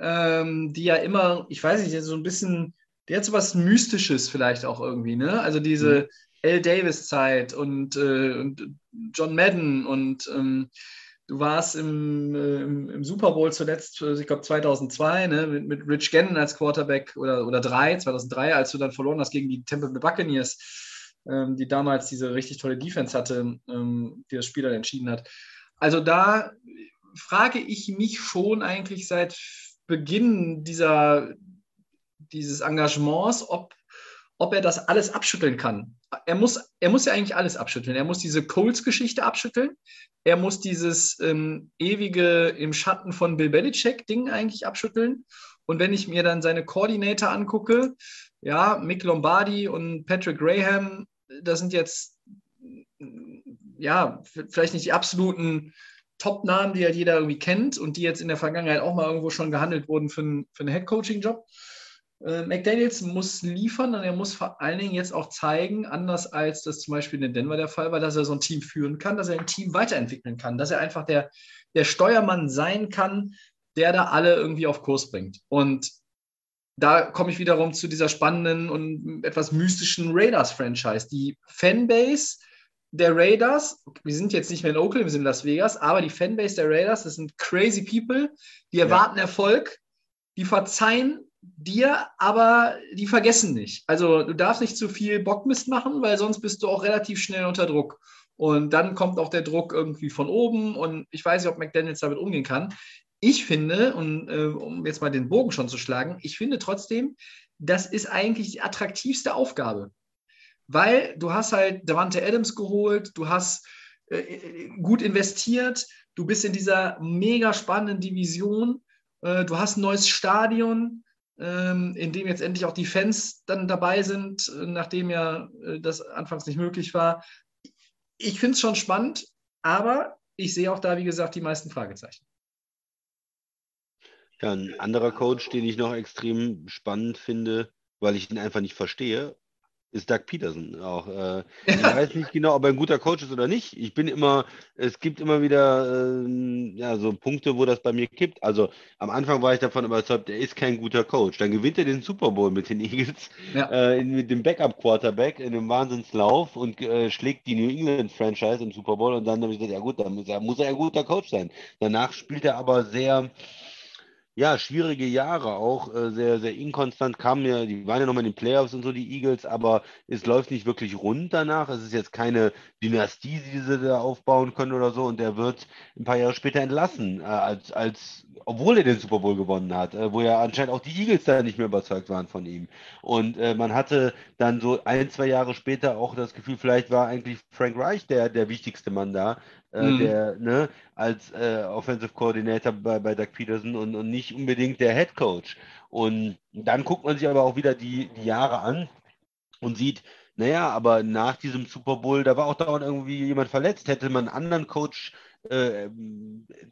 ähm, die ja immer, ich weiß nicht, so ein bisschen, die hat so was Mystisches vielleicht auch irgendwie, ne? Also diese L. Davis-Zeit und, äh, und John Madden und ähm, du warst im, äh, im, im Super Bowl zuletzt, äh, ich glaube 2002, ne, mit, mit Rich Gannon als Quarterback oder, oder drei, 2003, als du dann verloren hast gegen die Tampa Bay Buccaneers, ähm, die damals diese richtig tolle Defense hatte, ähm, die das Spiel dann entschieden hat. Also da frage ich mich schon eigentlich seit Beginn dieser, dieses Engagements, ob, ob er das alles abschütteln kann. Er muss, er muss ja eigentlich alles abschütteln. Er muss diese Colts-Geschichte abschütteln. Er muss dieses ähm, ewige im Schatten von Bill Belichick-Ding eigentlich abschütteln. Und wenn ich mir dann seine Koordinator angucke, ja, Mick Lombardi und Patrick Graham, das sind jetzt ja vielleicht nicht die absoluten Top-Namen, die halt jeder irgendwie kennt und die jetzt in der Vergangenheit auch mal irgendwo schon gehandelt wurden für einen, für einen Head-Coaching-Job. Äh, McDaniels muss liefern und er muss vor allen Dingen jetzt auch zeigen, anders als das zum Beispiel in Denver der Fall war, dass er so ein Team führen kann, dass er ein Team weiterentwickeln kann, dass er einfach der, der Steuermann sein kann, der da alle irgendwie auf Kurs bringt. Und da komme ich wiederum zu dieser spannenden und etwas mystischen Raiders-Franchise. Die Fanbase der Raiders, wir sind jetzt nicht mehr in Oakland, wir sind in Las Vegas, aber die Fanbase der Raiders, das sind crazy people, die erwarten ja. Erfolg, die verzeihen dir, aber die vergessen nicht. Also du darfst nicht zu viel Bockmist machen, weil sonst bist du auch relativ schnell unter Druck. Und dann kommt auch der Druck irgendwie von oben und ich weiß nicht, ob McDaniels damit umgehen kann. Ich finde, und äh, um jetzt mal den Bogen schon zu schlagen, ich finde trotzdem, das ist eigentlich die attraktivste Aufgabe. Weil du hast halt Davante Adams geholt, du hast äh, gut investiert, du bist in dieser mega spannenden Division, äh, du hast ein neues Stadion, ähm, in dem jetzt endlich auch die Fans dann dabei sind, nachdem ja äh, das anfangs nicht möglich war. Ich finde es schon spannend, aber ich sehe auch da, wie gesagt, die meisten Fragezeichen. Ja, ein anderer Coach, den ich noch extrem spannend finde, weil ich ihn einfach nicht verstehe, ist Doug Peterson auch. Äh, ich weiß nicht genau, ob er ein guter Coach ist oder nicht. Ich bin immer, es gibt immer wieder äh, ja, so Punkte, wo das bei mir kippt. Also am Anfang war ich davon überzeugt, er ist kein guter Coach. Dann gewinnt er den Super Bowl mit den Eagles, ja. äh, mit dem Backup-Quarterback in einem Wahnsinnslauf und äh, schlägt die New England-Franchise im Super Bowl. Und dann habe ich gesagt, ja gut, dann muss er, muss er ein guter Coach sein. Danach spielt er aber sehr ja, schwierige Jahre auch, äh, sehr, sehr inkonstant kamen ja, die waren ja nochmal in den Playoffs und so, die Eagles, aber es läuft nicht wirklich rund danach. Es ist jetzt keine Dynastie, die sie da aufbauen können oder so und der wird ein paar Jahre später entlassen, äh, als, als, obwohl er den Super Bowl gewonnen hat, äh, wo ja anscheinend auch die Eagles da nicht mehr überzeugt waren von ihm. Und man hatte dann so ein, zwei Jahre später auch das Gefühl, vielleicht war eigentlich Frank Reich der, der wichtigste Mann da, mhm. der, ne, als äh, Offensive Coordinator bei, bei Doug Peterson und, und nicht unbedingt der Head Coach. Und dann guckt man sich aber auch wieder die, die Jahre an und sieht, naja, aber nach diesem Super Bowl, da war auch dauernd irgendwie jemand verletzt. Hätte man einen anderen Coach äh,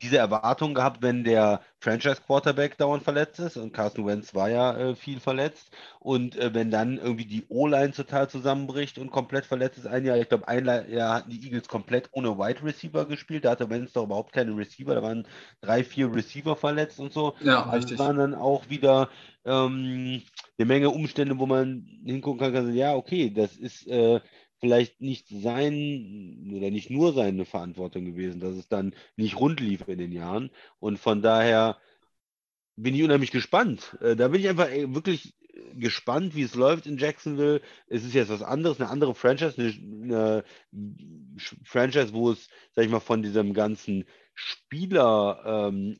diese Erwartung gehabt, wenn der Franchise-Quarterback dauernd verletzt ist und Carson Wentz war ja äh, viel verletzt und äh, wenn dann irgendwie die O-Line total zusammenbricht und komplett verletzt ist ein Jahr, ich glaube ein Jahr hatten die Eagles komplett ohne Wide Receiver gespielt, da hatte Wentz doch überhaupt keine Receiver, da waren drei, vier Receiver verletzt und so. Ja, also richtig. waren dann auch wieder ähm, eine Menge Umstände, wo man hingucken kann, kann ja, okay, das ist äh, vielleicht nicht sein oder nicht nur seine Verantwortung gewesen, dass es dann nicht rund lief in den Jahren. Und von daher bin ich unheimlich gespannt. Äh, da bin ich einfach wirklich gespannt, wie es läuft in Jacksonville. Es ist jetzt was anderes, eine andere Franchise, eine, eine Franchise, wo es, sag ich mal, von diesem ganzen Spieler ähm,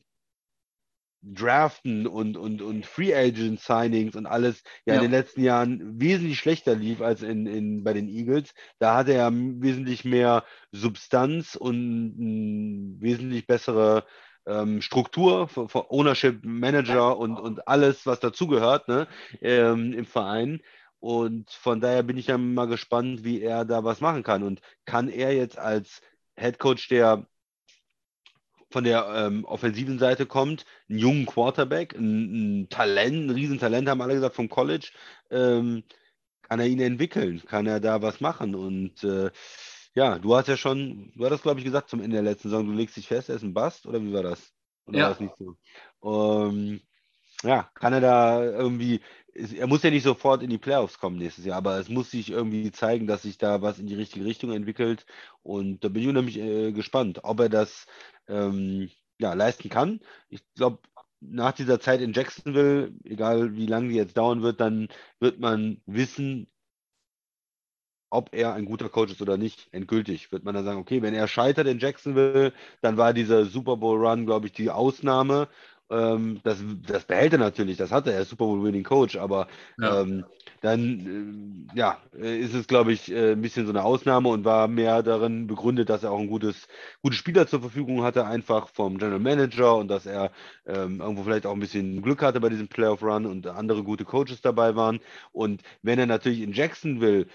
Draften und, und, und Free Agent Signings und alles ja, ja, in den letzten Jahren wesentlich schlechter lief als in, in, bei den Eagles. Da hatte er wesentlich mehr Substanz und wesentlich bessere ähm, Struktur, für, für Ownership, Manager und, und alles, was dazugehört ne, ähm, im Verein. Und von daher bin ich ja mal gespannt, wie er da was machen kann. Und kann er jetzt als Head Coach, der von der ähm, offensiven Seite kommt, einen jungen Quarterback, ein, ein, Talent, ein Riesentalent, haben alle gesagt, vom College, ähm, kann er ihn entwickeln, kann er da was machen. Und äh, ja, du hast ja schon, du hattest, glaube ich, gesagt zum Ende der letzten Saison, du legst dich fest, er ist ein Bast, oder wie war das? Oder ja. war das nicht so? Um, ja, kann er da irgendwie, er muss ja nicht sofort in die Playoffs kommen nächstes Jahr, aber es muss sich irgendwie zeigen, dass sich da was in die richtige Richtung entwickelt. Und da bin ich nämlich äh, gespannt, ob er das ähm, ja, leisten kann. Ich glaube, nach dieser Zeit in Jacksonville, egal wie lange die jetzt dauern wird, dann wird man wissen, ob er ein guter Coach ist oder nicht, endgültig. Wird man dann sagen, okay, wenn er scheitert in Jacksonville, dann war dieser Super Bowl Run, glaube ich, die Ausnahme. Ähm, das, das behält er natürlich, das hat er, er ist Super Bowl Winning Coach, aber ja. ähm, dann äh, ja, ist es, glaube ich, äh, ein bisschen so eine Ausnahme und war mehr darin begründet, dass er auch ein gutes, gute Spieler zur Verfügung hatte, einfach vom General Manager und dass er ähm, irgendwo vielleicht auch ein bisschen Glück hatte bei diesem Playoff Run und andere gute Coaches dabei waren. Und wenn er natürlich in Jacksonville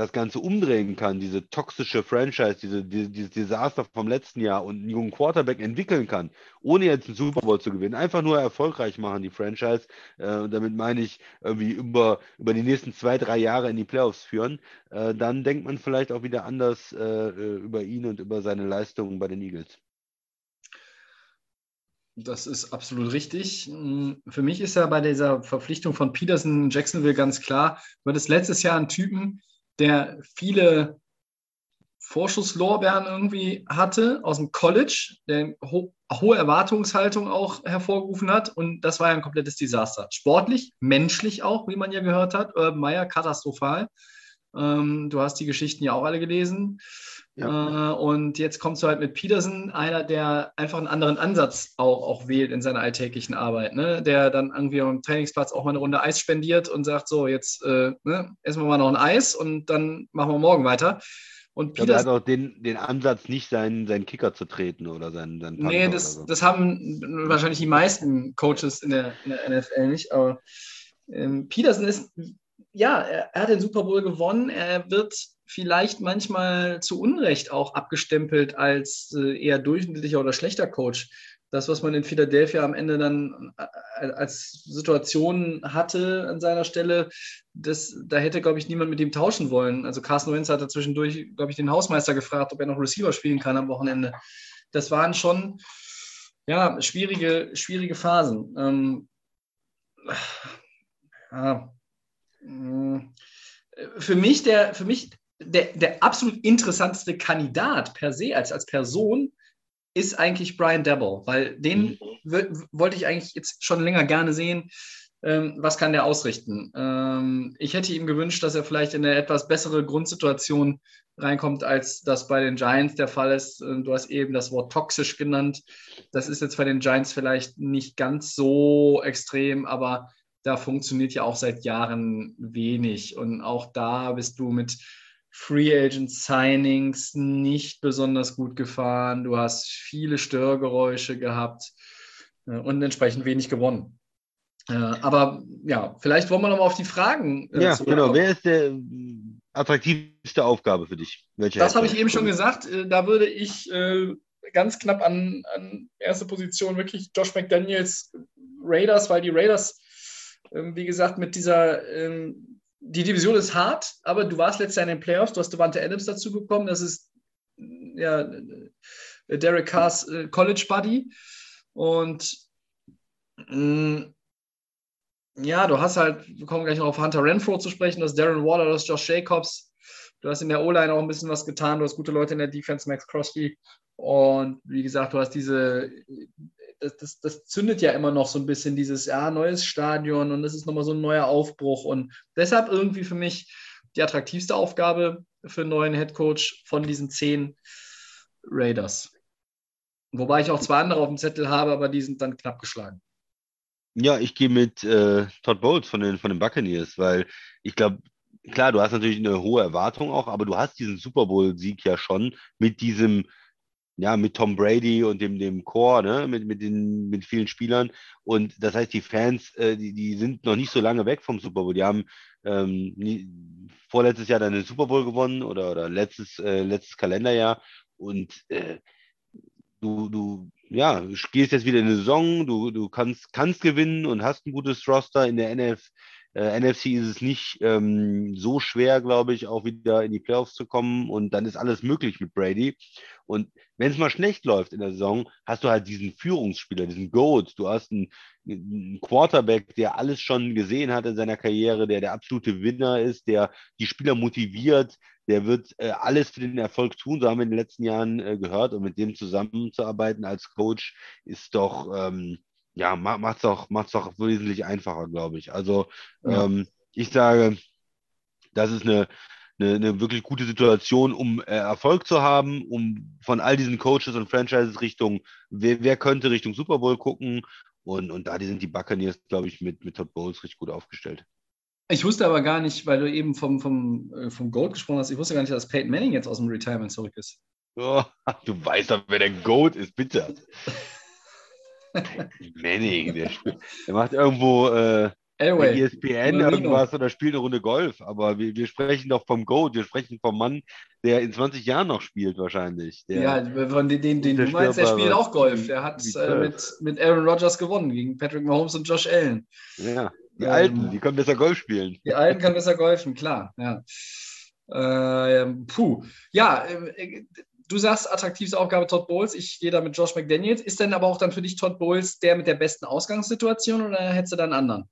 das Ganze umdrehen kann, diese toxische Franchise, diese, die, dieses Desaster vom letzten Jahr und einen jungen Quarterback entwickeln kann, ohne jetzt einen Super Bowl zu gewinnen, einfach nur erfolgreich machen, die Franchise. Äh, damit meine ich irgendwie über, über die nächsten zwei, drei Jahre in die Playoffs führen, äh, dann denkt man vielleicht auch wieder anders äh, äh über ihn und über seine Leistungen bei den Eagles. Das ist absolut richtig. Hm, für mich ist ja bei dieser Verpflichtung von Peterson Jacksonville ganz klar, wird es letztes Jahr ein Typen, der viele Vorschusslorbeeren irgendwie hatte aus dem College, der ho hohe Erwartungshaltung auch hervorgerufen hat. Und das war ja ein komplettes Desaster. Sportlich, menschlich auch, wie man ja gehört hat. Urban Meyer, katastrophal. Ähm, du hast die Geschichten ja auch alle gelesen. Ja. Äh, und jetzt kommst du halt mit Peterson, einer, der einfach einen anderen Ansatz auch, auch wählt in seiner alltäglichen Arbeit, ne? der dann irgendwie am Trainingsplatz auch mal eine Runde Eis spendiert und sagt, so, jetzt äh, ne, essen wir mal noch ein Eis und dann machen wir morgen weiter. Und Peterson, er hat auch den, den Ansatz, nicht seinen, seinen Kicker zu treten oder seinen, seinen Nee, das, so. das haben wahrscheinlich die meisten Coaches in der, in der NFL nicht, aber ähm, Peterson ist ja, er, er, hat den Super Bowl gewonnen. Er wird vielleicht manchmal zu Unrecht auch abgestempelt als äh, eher durchschnittlicher oder schlechter Coach. Das, was man in Philadelphia am Ende dann äh, als Situation hatte an seiner Stelle, das, da hätte, glaube ich, niemand mit ihm tauschen wollen. Also Carson Wentz hat da zwischendurch, glaube ich, den Hausmeister gefragt, ob er noch Receiver spielen kann am Wochenende. Das waren schon ja, schwierige, schwierige Phasen. Ähm, ja, für mich der, für mich der, der absolut interessanteste Kandidat per se als, als Person ist eigentlich Brian Dabble, weil den mhm. wollte ich eigentlich jetzt schon länger gerne sehen. Ähm, was kann der ausrichten? Ähm, ich hätte ihm gewünscht, dass er vielleicht in eine etwas bessere Grundsituation reinkommt, als das bei den Giants der Fall ist. Ähm, du hast eben das Wort toxisch genannt. Das ist jetzt bei den Giants vielleicht nicht ganz so extrem, aber da funktioniert ja auch seit Jahren wenig. Und auch da bist du mit Free Agent Signings nicht besonders gut gefahren. Du hast viele Störgeräusche gehabt äh, und entsprechend wenig gewonnen. Äh, aber ja, vielleicht wollen wir noch mal auf die Fragen. Äh, ja, genau. Wer ist der attraktivste Aufgabe für dich? Welche das habe ich eben schon gesagt. Da würde ich ganz knapp an, an erste Position wirklich Josh McDaniels Raiders, weil die Raiders, wie gesagt, mit dieser ähm, die Division ist hart, aber du warst letztes Jahr in den Playoffs, du hast Devante Adams dazu bekommen, das ist ja Derek Carrs äh, College Buddy. Und mm, ja, du hast halt, wir kommen gleich noch auf Hunter Renfro zu sprechen, du hast Darren Waller, du hast Josh Jacobs, du hast in der O-Line auch ein bisschen was getan, du hast gute Leute in der Defense, Max Crosby. Und wie gesagt, du hast diese das, das, das, zündet ja immer noch so ein bisschen dieses, ja, neues Stadion und das ist nochmal so ein neuer Aufbruch. Und deshalb irgendwie für mich die attraktivste Aufgabe für einen neuen Headcoach von diesen zehn Raiders. Wobei ich auch zwei andere auf dem Zettel habe, aber die sind dann knapp geschlagen. Ja, ich gehe mit äh, Todd Bowles von den, von den Buccaneers, weil ich glaube, klar, du hast natürlich eine hohe Erwartung auch, aber du hast diesen Super Bowl-Sieg ja schon mit diesem, ja, mit Tom Brady und dem, dem Core, ne, mit, mit, den, mit vielen Spielern. Und das heißt, die Fans, äh, die, die sind noch nicht so lange weg vom Super Bowl. Die haben ähm, nie, vorletztes Jahr dann den Super Bowl gewonnen oder, oder letztes, äh, letztes Kalenderjahr. Und äh, du, du ja, gehst jetzt wieder in die Saison, du, du kannst, kannst gewinnen und hast ein gutes Roster. In der NF, äh, NFC ist es nicht ähm, so schwer, glaube ich, auch wieder in die Playoffs zu kommen und dann ist alles möglich mit Brady. Und wenn es mal schlecht läuft in der Saison, hast du halt diesen Führungsspieler, diesen Goat. Du hast einen, einen, Quarterback, der alles schon gesehen hat in seiner Karriere, der der absolute Winner ist, der die Spieler motiviert, der wird äh, alles für den Erfolg tun. So haben wir in den letzten Jahren äh, gehört. Und mit dem zusammenzuarbeiten als Coach ist doch ähm, ja, macht es auch, macht's auch wesentlich einfacher, glaube ich. Also ja. ähm, ich sage, das ist eine, eine, eine wirklich gute Situation, um äh, Erfolg zu haben, um von all diesen Coaches und Franchises Richtung, wer, wer könnte Richtung Super Bowl gucken. Und, und da die sind die Buccaneers, glaube ich, mit, mit Todd Bowles richtig gut aufgestellt. Ich wusste aber gar nicht, weil du eben vom, vom, äh, vom Goat gesprochen hast, ich wusste gar nicht, dass Peyton Manning jetzt aus dem Retirement zurück ist. Oh, du weißt doch, wer der Goat ist, bitte. Manning, der, spielt, der macht irgendwo äh, Elway. ESPN irgendwas oder spielt eine Runde Golf. Aber wir, wir sprechen doch vom Goat, wir sprechen vom Mann, der in 20 Jahren noch spielt wahrscheinlich. Der, ja, von den, den, den du meinst, der spielt auch Golf. Der hat äh, mit, mit Aaron Rodgers gewonnen gegen Patrick Mahomes und Josh Allen. Ja, die ähm, Alten, die können besser Golf spielen. Die Alten können besser golfen, klar. Ja. Äh, puh. Ja, äh, du sagst, attraktivste Aufgabe Todd Bowles. Ich gehe da mit Josh McDaniels. Ist denn aber auch dann für dich Todd Bowles der mit der besten Ausgangssituation oder hättest du da einen anderen?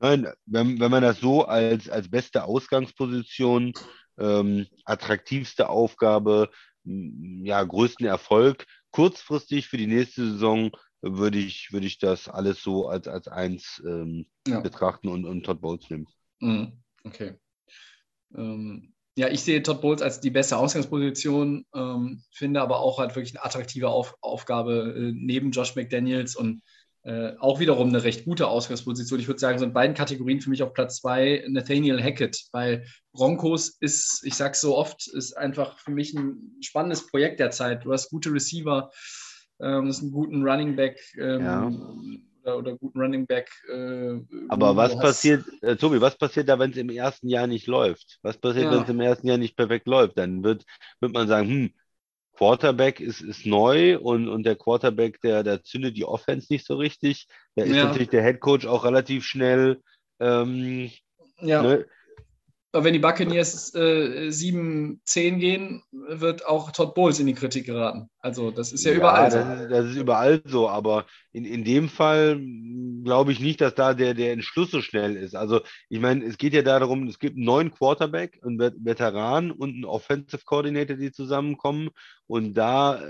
Nein, wenn, wenn man das so als, als beste Ausgangsposition, ähm, attraktivste Aufgabe, ja, größten Erfolg, kurzfristig für die nächste Saison würde ich, würde ich das alles so als, als eins ähm, ja. betrachten und, und Todd Bowles nehmen. Mhm. Okay. Ähm, ja, ich sehe Todd Bowles als die beste Ausgangsposition, ähm, finde aber auch halt wirklich eine attraktive Auf Aufgabe äh, neben Josh McDaniels und äh, auch wiederum eine recht gute Ausgangsposition. Ich würde sagen, so in beiden Kategorien für mich auf Platz zwei Nathaniel Hackett, weil Broncos ist, ich sage so oft, ist einfach für mich ein spannendes Projekt derzeit. Du hast gute Receiver, ähm, das ist ein guten Running Back. Ähm, oder, oder guten Running Back. Äh, Aber was passiert, äh, Tobi, was passiert da, wenn es im ersten Jahr nicht läuft? Was passiert, ja. wenn es im ersten Jahr nicht perfekt läuft? Dann wird, wird man sagen, hm, Quarterback ist, ist neu und, und der Quarterback, der, der zündet die Offense nicht so richtig. Da ist ja. natürlich der Head Coach auch relativ schnell. Ähm, ja. Ne? Aber wenn die Buccaneers äh, 7-10 gehen, wird auch Todd Bowles in die Kritik geraten. Also das ist ja, ja überall so. Das ist, das ist überall so, aber in, in dem Fall glaube ich nicht, dass da der, der Entschluss so schnell ist. Also ich meine, es geht ja darum, es gibt einen neuen Quarterback, einen Veteran und einen Offensive Coordinator, die zusammenkommen. Und da,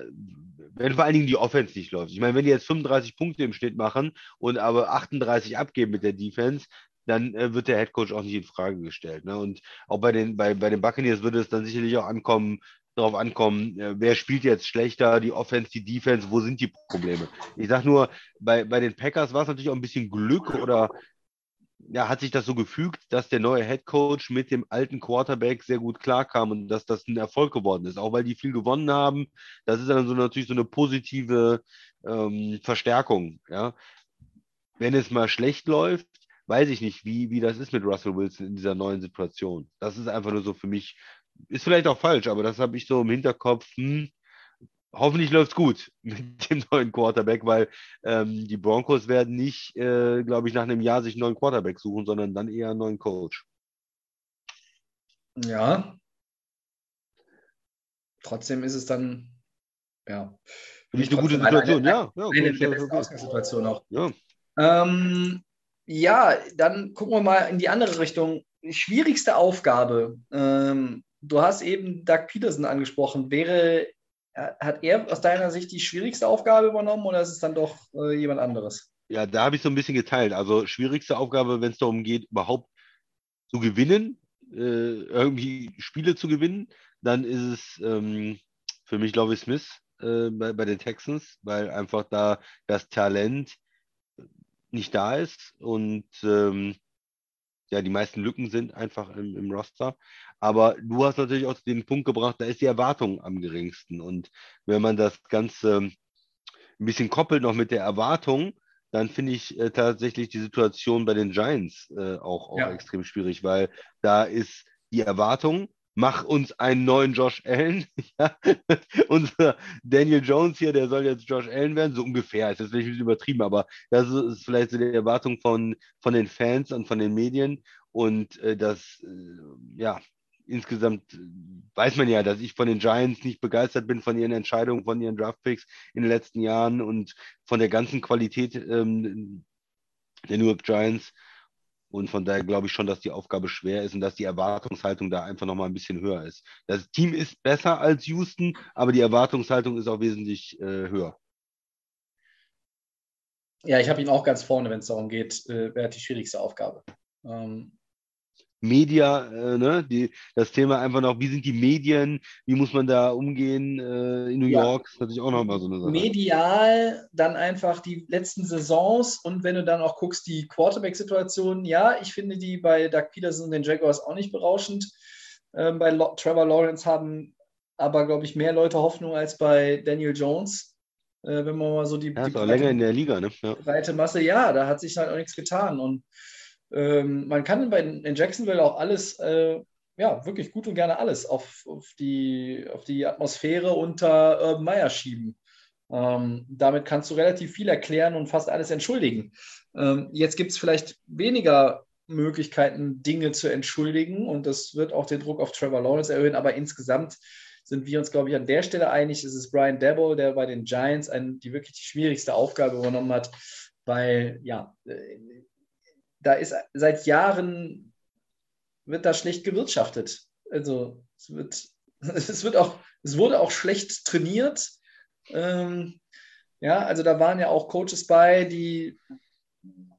wenn vor allen Dingen die Offense nicht läuft. Ich meine, wenn die jetzt 35 Punkte im Schnitt machen und aber 38 abgeben mit der Defense, dann äh, wird der Head Coach auch nicht in Frage gestellt. Ne? Und auch bei den, bei, bei den Buccaneers würde es dann sicherlich auch ankommen, darauf ankommen, äh, wer spielt jetzt schlechter, die Offense, die Defense, wo sind die Probleme? Ich sage nur, bei, bei den Packers war es natürlich auch ein bisschen Glück oder ja, hat sich das so gefügt, dass der neue Head Coach mit dem alten Quarterback sehr gut klarkam und dass das ein Erfolg geworden ist, auch weil die viel gewonnen haben. Das ist dann so natürlich so eine positive ähm, Verstärkung. Ja? Wenn es mal schlecht läuft, weiß ich nicht, wie, wie das ist mit Russell Wilson in dieser neuen Situation. Das ist einfach nur so für mich, ist vielleicht auch falsch, aber das habe ich so im Hinterkopf. Hm, hoffentlich läuft es gut mit dem neuen Quarterback, weil ähm, die Broncos werden nicht, äh, glaube ich, nach einem Jahr sich einen neuen Quarterback suchen, sondern dann eher einen neuen Coach. Ja. Trotzdem ist es dann, ja. Für mich eine gute Situation, eine, ja. ja. Eine der besten Ausgangssituationen auch. Ja. Ähm, ja, dann gucken wir mal in die andere Richtung. Schwierigste Aufgabe. Ähm, du hast eben Doug Peterson angesprochen. Wäre hat er aus deiner Sicht die schwierigste Aufgabe übernommen oder ist es dann doch äh, jemand anderes? Ja, da habe ich so ein bisschen geteilt. Also schwierigste Aufgabe, wenn es darum geht, überhaupt zu gewinnen, äh, irgendwie Spiele zu gewinnen, dann ist es ähm, für mich Lovie Smith äh, bei, bei den Texans, weil einfach da das Talent nicht da ist und ähm, ja, die meisten Lücken sind einfach im, im, Roster. Aber du hast natürlich auch den Punkt gebracht, da ist die Erwartung am geringsten. Und wenn man das Ganze ein bisschen koppelt noch mit der Erwartung, dann finde ich äh, tatsächlich die Situation bei den Giants äh, auch, auch ja. extrem schwierig, weil da ist die Erwartung, mach uns einen neuen Josh Allen. Unser Daniel Jones hier, der soll jetzt Josh Allen werden, so ungefähr. Ist jetzt nicht übertrieben, aber das ist vielleicht so die Erwartung von, von den Fans und von den Medien. Und äh, das, äh, ja, insgesamt äh, weiß man ja, dass ich von den Giants nicht begeistert bin von ihren Entscheidungen, von ihren Draftpicks in den letzten Jahren und von der ganzen Qualität ähm, der New York Giants. Und von daher glaube ich schon, dass die Aufgabe schwer ist und dass die Erwartungshaltung da einfach nochmal ein bisschen höher ist. Das Team ist besser als Houston, aber die Erwartungshaltung ist auch wesentlich äh, höher. Ja, ich habe ihn auch ganz vorne, wenn es darum geht, äh, wer hat die schwierigste Aufgabe. Ähm, Media, äh, ne? Die, das Thema einfach noch, wie sind die Medien, wie muss man da umgehen äh, in New ja. York, ist natürlich auch nochmal so eine Sache. Medial, dann einfach die letzten Saisons und wenn du dann auch guckst, die Quarterback-Situation, ja, ich finde die bei Doug Peterson und den Jaguars auch nicht berauschend. Ähm, bei Lo Trevor Lawrence haben aber, glaube ich, mehr Leute Hoffnung als bei Daniel Jones. Äh, wenn man mal so die, ja, die breite, länger in der Liga, ne? Ja. breite Masse, ja, da hat sich halt auch nichts getan. Und ähm, man kann bei, in Jacksonville auch alles, äh, ja, wirklich gut und gerne alles auf, auf, die, auf die Atmosphäre unter Urban Meyer schieben. Ähm, damit kannst du relativ viel erklären und fast alles entschuldigen. Ähm, jetzt gibt es vielleicht weniger Möglichkeiten, Dinge zu entschuldigen und das wird auch den Druck auf Trevor Lawrence erhöhen, aber insgesamt sind wir uns, glaube ich, an der Stelle einig. Es ist Brian Debo, der bei den Giants ein, die wirklich die schwierigste Aufgabe übernommen hat, weil ja, äh, da ist seit Jahren wird da schlecht gewirtschaftet. Also es wird, es wird auch, es wurde auch schlecht trainiert. Ähm, ja, also da waren ja auch Coaches bei, die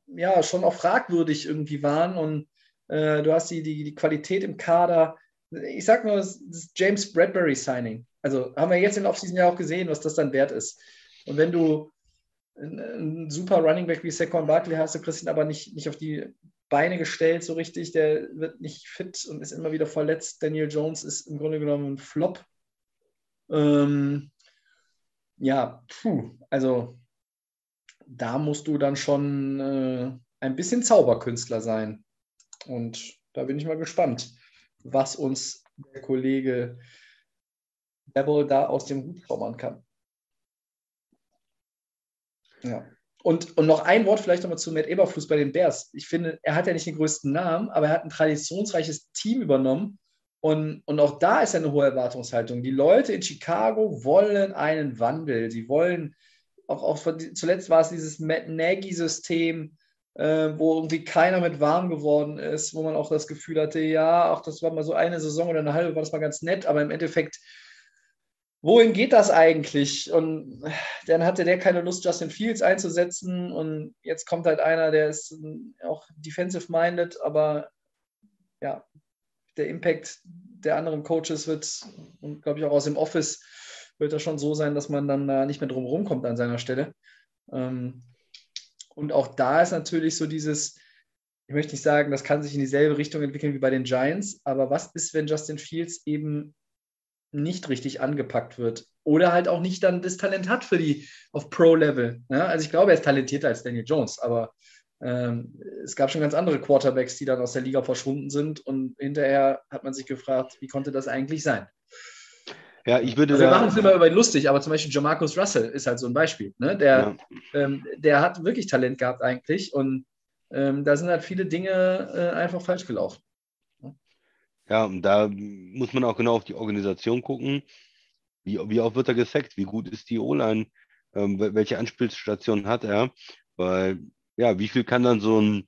ja schon auch fragwürdig irgendwie waren und äh, du hast die, die, die Qualität im Kader. Ich sag nur, das, das James Bradbury Signing. Also haben wir jetzt in Offseason ja auch gesehen, was das dann wert ist. Und wenn du ein, super Running Back wie Saquon Barkley hast du Christian aber nicht, nicht auf die Beine gestellt so richtig. Der wird nicht fit und ist immer wieder verletzt. Daniel Jones ist im Grunde genommen ein Flop. Ähm, ja, puh, also da musst du dann schon äh, ein bisschen Zauberkünstler sein. Und da bin ich mal gespannt, was uns der Kollege Devil da aus dem Hut zaubern kann. Ja. Und, und noch ein Wort vielleicht nochmal zu Matt Eberfluss bei den Bears. Ich finde, er hat ja nicht den größten Namen, aber er hat ein traditionsreiches Team übernommen. Und, und auch da ist eine hohe Erwartungshaltung. Die Leute in Chicago wollen einen Wandel. Sie wollen, auch, auch zuletzt war es dieses Matt Nagy-System, äh, wo irgendwie keiner mit warm geworden ist, wo man auch das Gefühl hatte, ja, auch das war mal so eine Saison oder eine halbe, war das mal ganz nett, aber im Endeffekt wohin geht das eigentlich? Und dann hatte der keine Lust, Justin Fields einzusetzen. Und jetzt kommt halt einer, der ist auch defensive-minded, aber ja, der Impact der anderen Coaches wird, und glaube ich auch aus dem Office, wird das schon so sein, dass man dann da nicht mehr drum rumkommt an seiner Stelle. Ähm, und auch da ist natürlich so dieses, ich möchte nicht sagen, das kann sich in dieselbe Richtung entwickeln wie bei den Giants, aber was ist, wenn Justin Fields eben nicht richtig angepackt wird oder halt auch nicht dann das Talent hat für die auf Pro-Level. Ja, also ich glaube, er ist talentierter als Daniel Jones, aber ähm, es gab schon ganz andere Quarterbacks, die dann aus der Liga verschwunden sind und hinterher hat man sich gefragt, wie konnte das eigentlich sein? Ja, ich würde. Also wir machen es immer über ihn lustig, aber zum Beispiel Jamarcus Russell ist halt so ein Beispiel. Ne? Der, ja. ähm, der hat wirklich Talent gehabt eigentlich und ähm, da sind halt viele Dinge äh, einfach falsch gelaufen. Ja, und da muss man auch genau auf die Organisation gucken. Wie, wie oft wird er gesackt? Wie gut ist die O-Line? Ähm, welche Anspielstation hat er? Weil, ja, wie viel kann dann so ein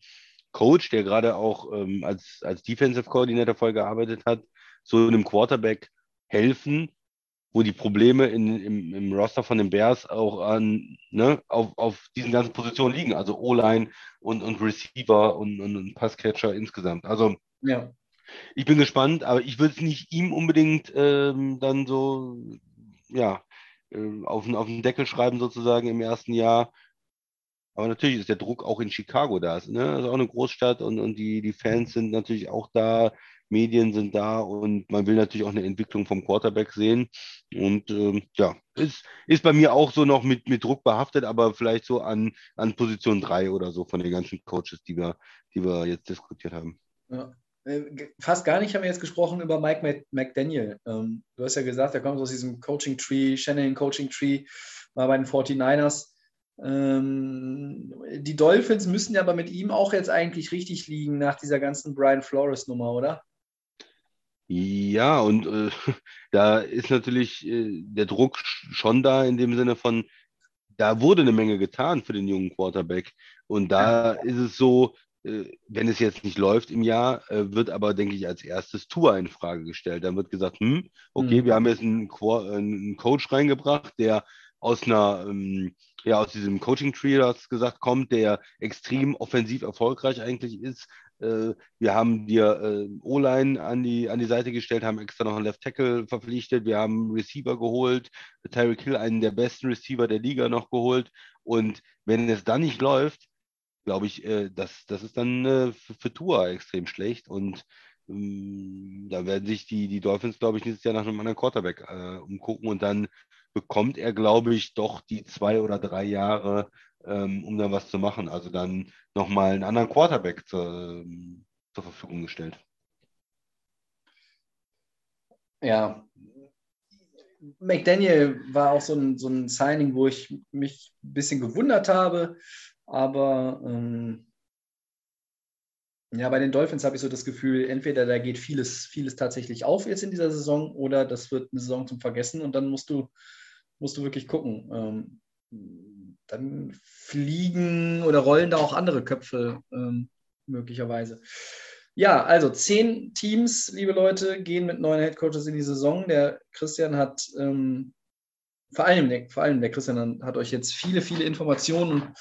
Coach, der gerade auch ähm, als, als Defensive Coordinator voll gearbeitet hat, so einem Quarterback helfen, wo die Probleme in, im, im Roster von den Bears auch an, ne, auf, auf diesen ganzen Positionen liegen. Also O-Line und, und Receiver und, und, und Passcatcher insgesamt. Also Ja. Ich bin gespannt, aber ich würde es nicht ihm unbedingt ähm, dann so, ja, äh, auf, den- auf den Deckel schreiben sozusagen im ersten Jahr. Aber natürlich ist der Druck auch in Chicago da. Ne? Das ist auch eine Großstadt und, und die, die Fans sind natürlich auch da, Medien sind da und man will natürlich auch eine Entwicklung vom Quarterback sehen. Und ähm, ja, ist, ist bei mir auch so noch mit, mit Druck behaftet, aber vielleicht so an, an Position 3 oder so von den ganzen Coaches, die wir, die wir jetzt diskutiert haben. Ja. Äh, Fast gar nicht haben wir jetzt gesprochen über Mike Mc- McDaniel. Ähm, du hast ja gesagt, er kommt aus diesem Coaching Tree, Shannon Coaching Tree, war bei den 49ers. Ähm, die Dolphins müssen ja aber mit ihm auch jetzt eigentlich richtig liegen nach dieser ganzen Brian Flores-Nummer, oder? Ja, und äh, da ist natürlich äh, der Druck sch- schon da in dem Sinne von, da wurde eine Menge getan für den jungen Quarterback. Und da ist es so, wenn es jetzt nicht läuft im Jahr, äh, wird aber, denke ich, als erstes Tour in Frage gestellt. Dann wird gesagt, hm, okay, Mhm. wir haben jetzt einen, Qua- einen Coach reingebracht, der aus einer, ähm, ja, aus diesem Coaching-Tree, du hast gesagt, kommt, der extrem offensiv erfolgreich eigentlich ist. Äh, wir haben dir äh, O-Line an die, an die Seite gestellt, haben extra noch einen Left Tackle verpflichtet, wir haben Receiver geholt, Tyreek Hill, einen der besten Receiver der Liga noch geholt. Und wenn es dann nicht läuft, glaube ich, äh, das, das ist dann äh, für, für Tua extrem schlecht. Und ähm, da werden sich die, die Dolphins, glaube ich, nächstes Jahr nach einem anderen Quarterback äh, umgucken und dann bekommt er, glaube ich, doch die zwei oder drei Jahre, ähm, um dann was zu machen. Also dann nochmal einen anderen Quarterback zur, ähm, zur Verfügung gestellt. Ja. McDaniel war auch so ein, so ein Signing, wo ich mich ein bisschen gewundert habe, aber ähm, ja, bei den Dolphins habe ich so das Gefühl, entweder da geht vieles, vieles tatsächlich auf jetzt in dieser Saison oder das wird eine Saison zum Vergessen und dann musst du, musst du wirklich gucken. Ähm, dann fliegen oder rollen da auch andere Köpfe ähm, möglicherweise. Ja, also zehn Teams, liebe Leute, gehen mit neuen Headcoaches in die Saison. Der Christian hat ähm, vor allem, der, vor allem der Christian hat euch jetzt viele, viele Informationen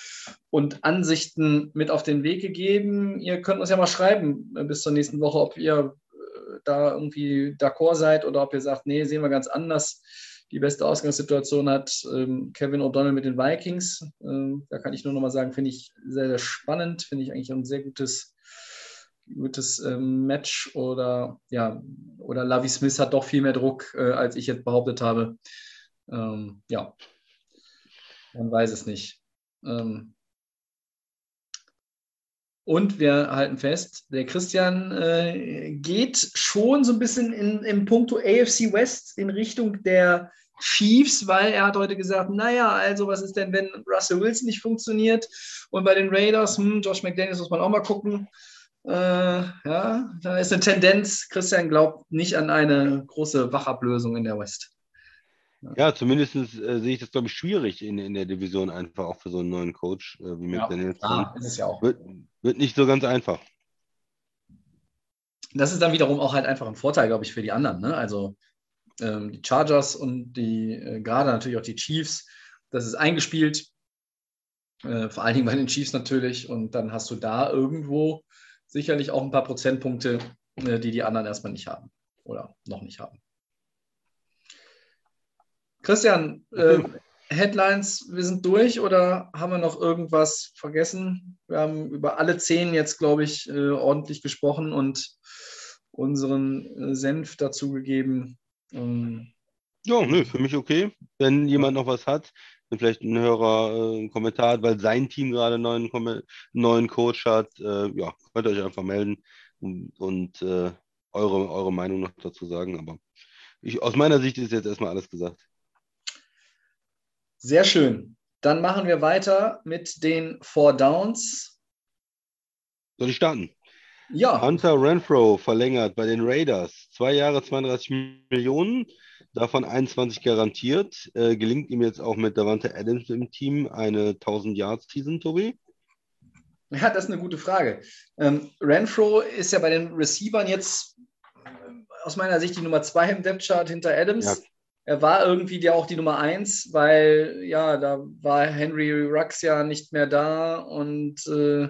und Ansichten mit auf den Weg gegeben. Ihr könnt uns ja mal schreiben äh, bis zur nächsten Woche, ob ihr äh, da irgendwie d'accord seid oder ob ihr sagt, nee, sehen wir ganz anders. Die beste Ausgangssituation hat ähm, Kevin O'Donnell mit den Vikings. Ähm, da kann ich nur noch mal sagen, finde ich sehr, sehr spannend. Finde ich eigentlich ein sehr gutes, gutes ähm, Match. Oder ja, oder Lavi Smith hat doch viel mehr Druck, äh, als ich jetzt behauptet habe. Ähm, ja, man weiß es nicht. Ähm, und wir halten fest, der Christian äh, geht schon so ein bisschen in, in puncto AFC West in Richtung der Chiefs, weil er hat heute gesagt, naja, also was ist denn, wenn Russell Wilson nicht funktioniert? Und bei den Raiders, hm, Josh McDaniels muss man auch mal gucken. Äh, ja, da ist eine Tendenz, Christian glaubt nicht an eine große Wachablösung in der West. Ja, zumindest äh, sehe ich das, glaube ich, schwierig in, in der Division einfach auch für so einen neuen Coach äh, wie McDaniels. Ah, ist es ja auch. Wird, wird nicht so ganz einfach. Das ist dann wiederum auch halt einfach ein Vorteil, glaube ich, für die anderen. Ne? Also ähm, die Chargers und die, äh, gerade natürlich auch die Chiefs, das ist eingespielt. Äh, vor allen Dingen bei den Chiefs natürlich. Und dann hast du da irgendwo sicherlich auch ein paar Prozentpunkte, äh, die die anderen erstmal nicht haben oder noch nicht haben. Christian, äh, Headlines, wir sind durch oder haben wir noch irgendwas vergessen? Wir haben über alle zehn jetzt, glaube ich, äh, ordentlich gesprochen und unseren äh, Senf dazugegeben. Ähm, Ja, nö, für mich okay. Wenn jemand noch was hat, vielleicht ein Hörer äh, einen Kommentar hat, weil sein Team gerade einen neuen, neuen Coach hat, äh, ja, könnt ihr euch einfach melden und, und äh, eure, eure Meinung noch dazu sagen. Aber ich, aus meiner Sicht ist jetzt erstmal alles gesagt. Sehr schön. Dann machen wir weiter mit den Four Downs. Soll ich starten? Ja, Hunter Renfro verlängert bei den Raiders. Zwei Jahre, 32 Millionen, davon 21 garantiert. Äh, gelingt ihm jetzt auch mit Davante Adams im Team eine 1000 Yards Season, Tobi? Ja, das ist eine gute Frage. Ähm, Renfro ist ja bei den Receivern jetzt äh, aus meiner Sicht die Nummer zwei im Depth Chart hinter Adams. Ja, er war irgendwie ja auch die Nummer eins, weil ja, da war Henry Rux ja nicht mehr da und, äh,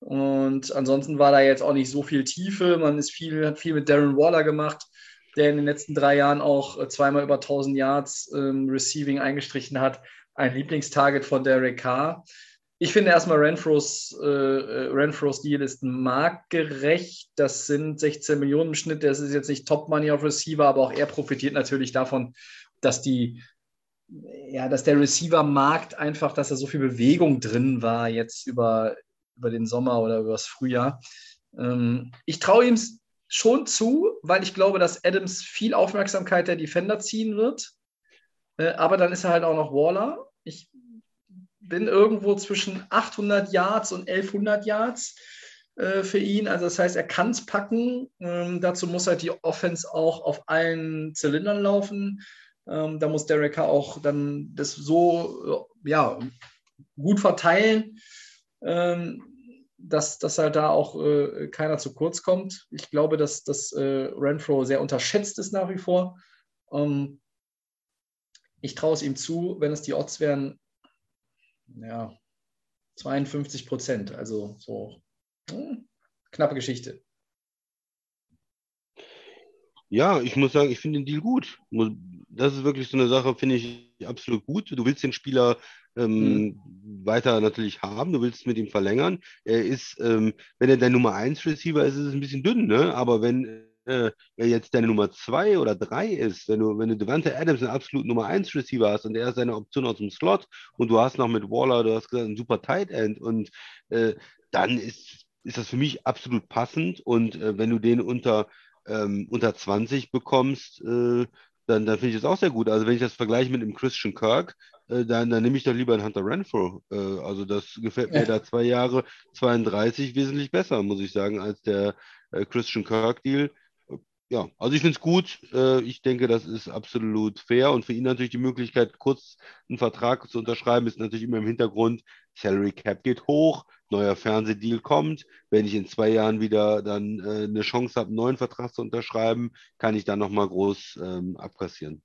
und ansonsten war da jetzt auch nicht so viel Tiefe. Man ist viel, hat viel mit Darren Waller gemacht, der in den letzten drei Jahren auch äh, zweimal über 1000 Yards ähm, Receiving eingestrichen hat. Ein Lieblingstarget von Derek Carr. Ich finde erstmal Renfros, äh, äh, Renfros Deal ist marktgerecht. Das sind 16 Millionen im Schnitt. Das ist jetzt nicht Top Money auf Receiver, aber auch er profitiert natürlich davon, dass die, ja, dass der Receiver-Markt einfach, dass da so viel Bewegung drin war jetzt über, über den Sommer oder über das Frühjahr. Ähm, ich traue ihm schon zu, weil ich glaube, dass Adams viel Aufmerksamkeit der Defender ziehen wird. Äh, aber dann ist er halt auch noch Waller. Ich bin irgendwo zwischen 800 Yards und 1100 Yards äh, für ihn. Also das heißt, er kann es packen. Ähm, dazu muss halt die Offense auch auf allen Zylindern laufen. Ähm, da muss Derek auch dann das so äh, ja, gut verteilen, ähm, dass, dass halt da auch äh, keiner zu kurz kommt. Ich glaube, dass, dass äh, Renfro sehr unterschätzt ist nach wie vor. Ähm, ich traue es ihm zu, wenn es die Odds wären, ja, 52 Prozent. Also so hm, knappe Geschichte. Ja, ich muss sagen, ich finde den Deal gut. Das ist wirklich so eine Sache, finde ich absolut gut. Du willst den Spieler ähm, mhm. weiter natürlich haben, du willst mit ihm verlängern. Er ist, ähm, wenn er der Nummer 1 Receiver ist, ist es ein bisschen dünn, ne? Aber wenn äh, wer jetzt deine Nummer zwei oder drei ist, wenn du, wenn du Devante Adams einen absolut Nummer eins Receiver hast und er ist seine Option aus dem Slot und du hast noch mit Waller, du hast gesagt, einen super Tight End und äh, dann ist, ist das für mich absolut passend und äh, wenn du den unter, ähm, unter 20 bekommst, äh, dann, dann finde ich das auch sehr gut. Also wenn ich das vergleiche mit dem Christian Kirk, äh, dann, dann nehme ich doch lieber einen Hunter Renfro. Äh, also das gefällt mir ja. da zwei Jahre 32 wesentlich besser, muss ich sagen, als der Christian Kirk Deal ja, also ich finde es gut. Äh, ich denke, das ist absolut fair und für ihn natürlich die Möglichkeit, kurz einen Vertrag zu unterschreiben, ist natürlich immer im Hintergrund. Salary Cap geht hoch, neuer Fernsehdeal kommt. Wenn ich in zwei Jahren wieder dann äh, eine Chance habe, einen neuen Vertrag zu unterschreiben, kann ich dann nochmal groß ähm, abkassieren.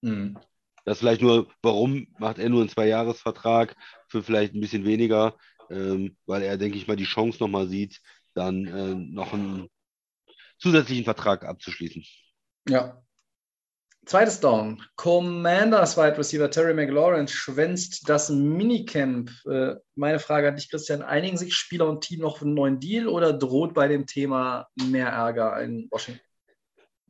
Mhm. Das vielleicht nur, warum macht er nur einen Zwei-Jahres-Vertrag für vielleicht ein bisschen weniger, ähm, weil er, denke ich mal, die Chance nochmal sieht, dann äh, noch einen zusätzlichen Vertrag abzuschließen. Ja. Zweites Down. Commanders Wide Receiver Terry McLaurin schwänzt das Minicamp. Äh, meine Frage an dich, Christian. Einigen sich Spieler und Team noch einen neuen Deal oder droht bei dem Thema mehr Ärger in Washington?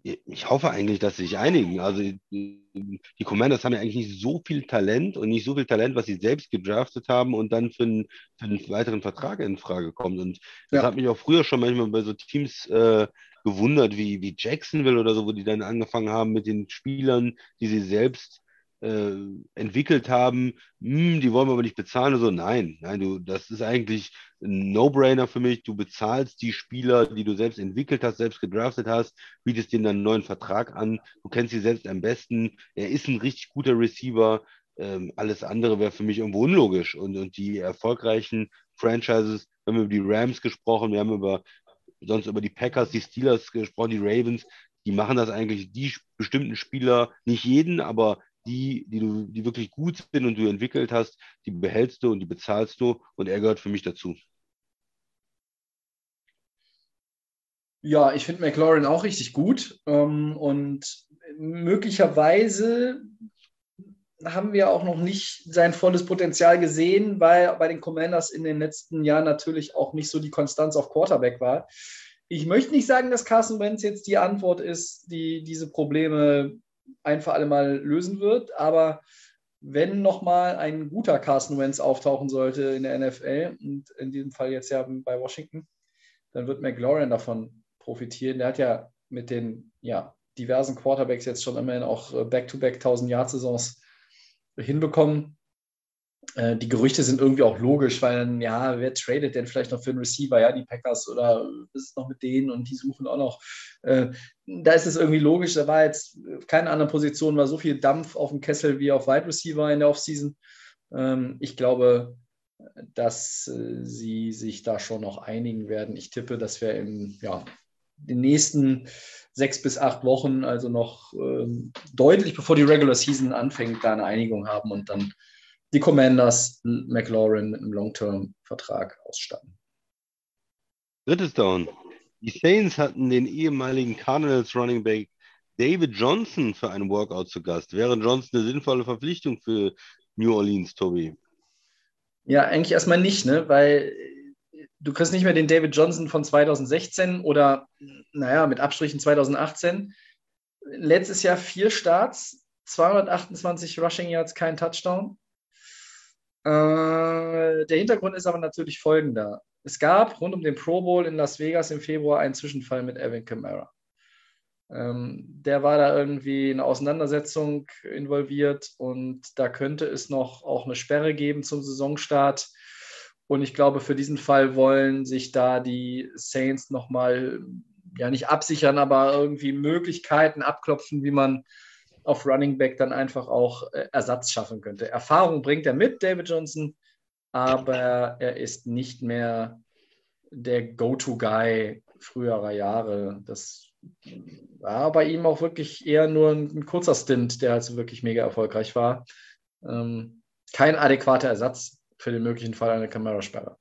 Ich hoffe eigentlich, dass sie sich einigen. Also die Commanders haben ja eigentlich nicht so viel Talent und nicht so viel Talent, was sie selbst gedraftet haben und dann für einen, für einen weiteren Vertrag in Frage kommt. Und das ja. hat mich auch früher schon manchmal bei so Teams äh, gewundert, wie, wie Jacksonville oder so, wo die dann angefangen haben mit den Spielern, die sie selbst äh, entwickelt haben, hm, die wollen wir aber nicht bezahlen oder so. Nein, nein, du, das ist eigentlich ein No-Brainer für mich. Du bezahlst die Spieler, die du selbst entwickelt hast, selbst gedraftet hast, bietest denen einen neuen Vertrag an. Du kennst sie selbst am besten. Er ist ein richtig guter Receiver. Ähm, alles andere wäre für mich irgendwo unlogisch. Und, und die erfolgreichen Franchises, wir haben über die Rams gesprochen, wir haben über sonst über die Packers, die Steelers gesprochen, die Ravens, die machen das eigentlich, die bestimmten Spieler, nicht jeden, aber die, die du, die wirklich gut sind und du entwickelt hast, die behältst du und die bezahlst du und er gehört für mich dazu. Ja, ich finde McLaurin auch richtig gut ähm, und möglicherweise haben wir auch noch nicht sein volles Potenzial gesehen, weil bei den Commanders in den letzten Jahren natürlich auch nicht so die Konstanz auf Quarterback war. Ich möchte nicht sagen, dass Carson Wentz jetzt die Antwort ist, die diese Probleme ein für alle Mal lösen wird, aber wenn nochmal ein guter Carson Wentz auftauchen sollte in der NFL und in diesem Fall jetzt ja bei Washington, dann wird McLaurin davon profitieren. Der hat ja mit den ja, diversen Quarterbacks jetzt schon immerhin auch Back-to-Back 1000 Jahr Saisons hinbekommen. Äh, die Gerüchte sind irgendwie auch logisch, weil dann, ja, wer tradet denn vielleicht noch für einen Receiver? Ja, die Packers oder ist es noch mit denen und die suchen auch noch. Äh, da ist es irgendwie logisch, da war jetzt keine andere Position, war so viel Dampf auf dem Kessel wie auf Wide Receiver in der Offseason. Ähm, ich glaube, dass äh, sie sich da schon noch einigen werden. Ich tippe, dass wir in ja, den nächsten sechs bis acht Wochen, also noch ähm, deutlich bevor die Regular Season anfängt, da eine Einigung haben und dann die Commanders McLaurin mit einem Long-Term-Vertrag ausstatten. Drittes Down. Die Saints hatten den ehemaligen Cardinals Running Back David Johnson für einen Workout zu Gast. Wäre Johnson eine sinnvolle Verpflichtung für New Orleans, Tobi? Ja, eigentlich erstmal nicht, ne? weil du kriegst nicht mehr den David Johnson von 2016 oder, naja, mit Abstrichen 2018. Letztes Jahr vier Starts, 228 Rushing Yards, kein Touchdown. Äh, der Hintergrund ist aber natürlich folgender. Es gab rund um den Pro Bowl in Las Vegas im Februar einen Zwischenfall mit Evan Kamara. Ähm, der war da irgendwie in eine Auseinandersetzung involviert und da könnte es noch auch eine Sperre geben zum Saisonstart. Und ich glaube, für diesen Fall wollen sich da die Saints nochmal, ja nicht absichern, aber irgendwie Möglichkeiten abklopfen, wie man auf Running Back dann einfach auch äh, Ersatz schaffen könnte. Erfahrung bringt er mit, David Johnson, aber er ist nicht mehr der Go-To-Guy früherer Jahre. Das war bei ihm auch wirklich eher nur ein, kurzer Stint, der also wirklich mega erfolgreich war. Ähm, kein adäquater Ersatz für den möglichen Fall einer Kamerasperre.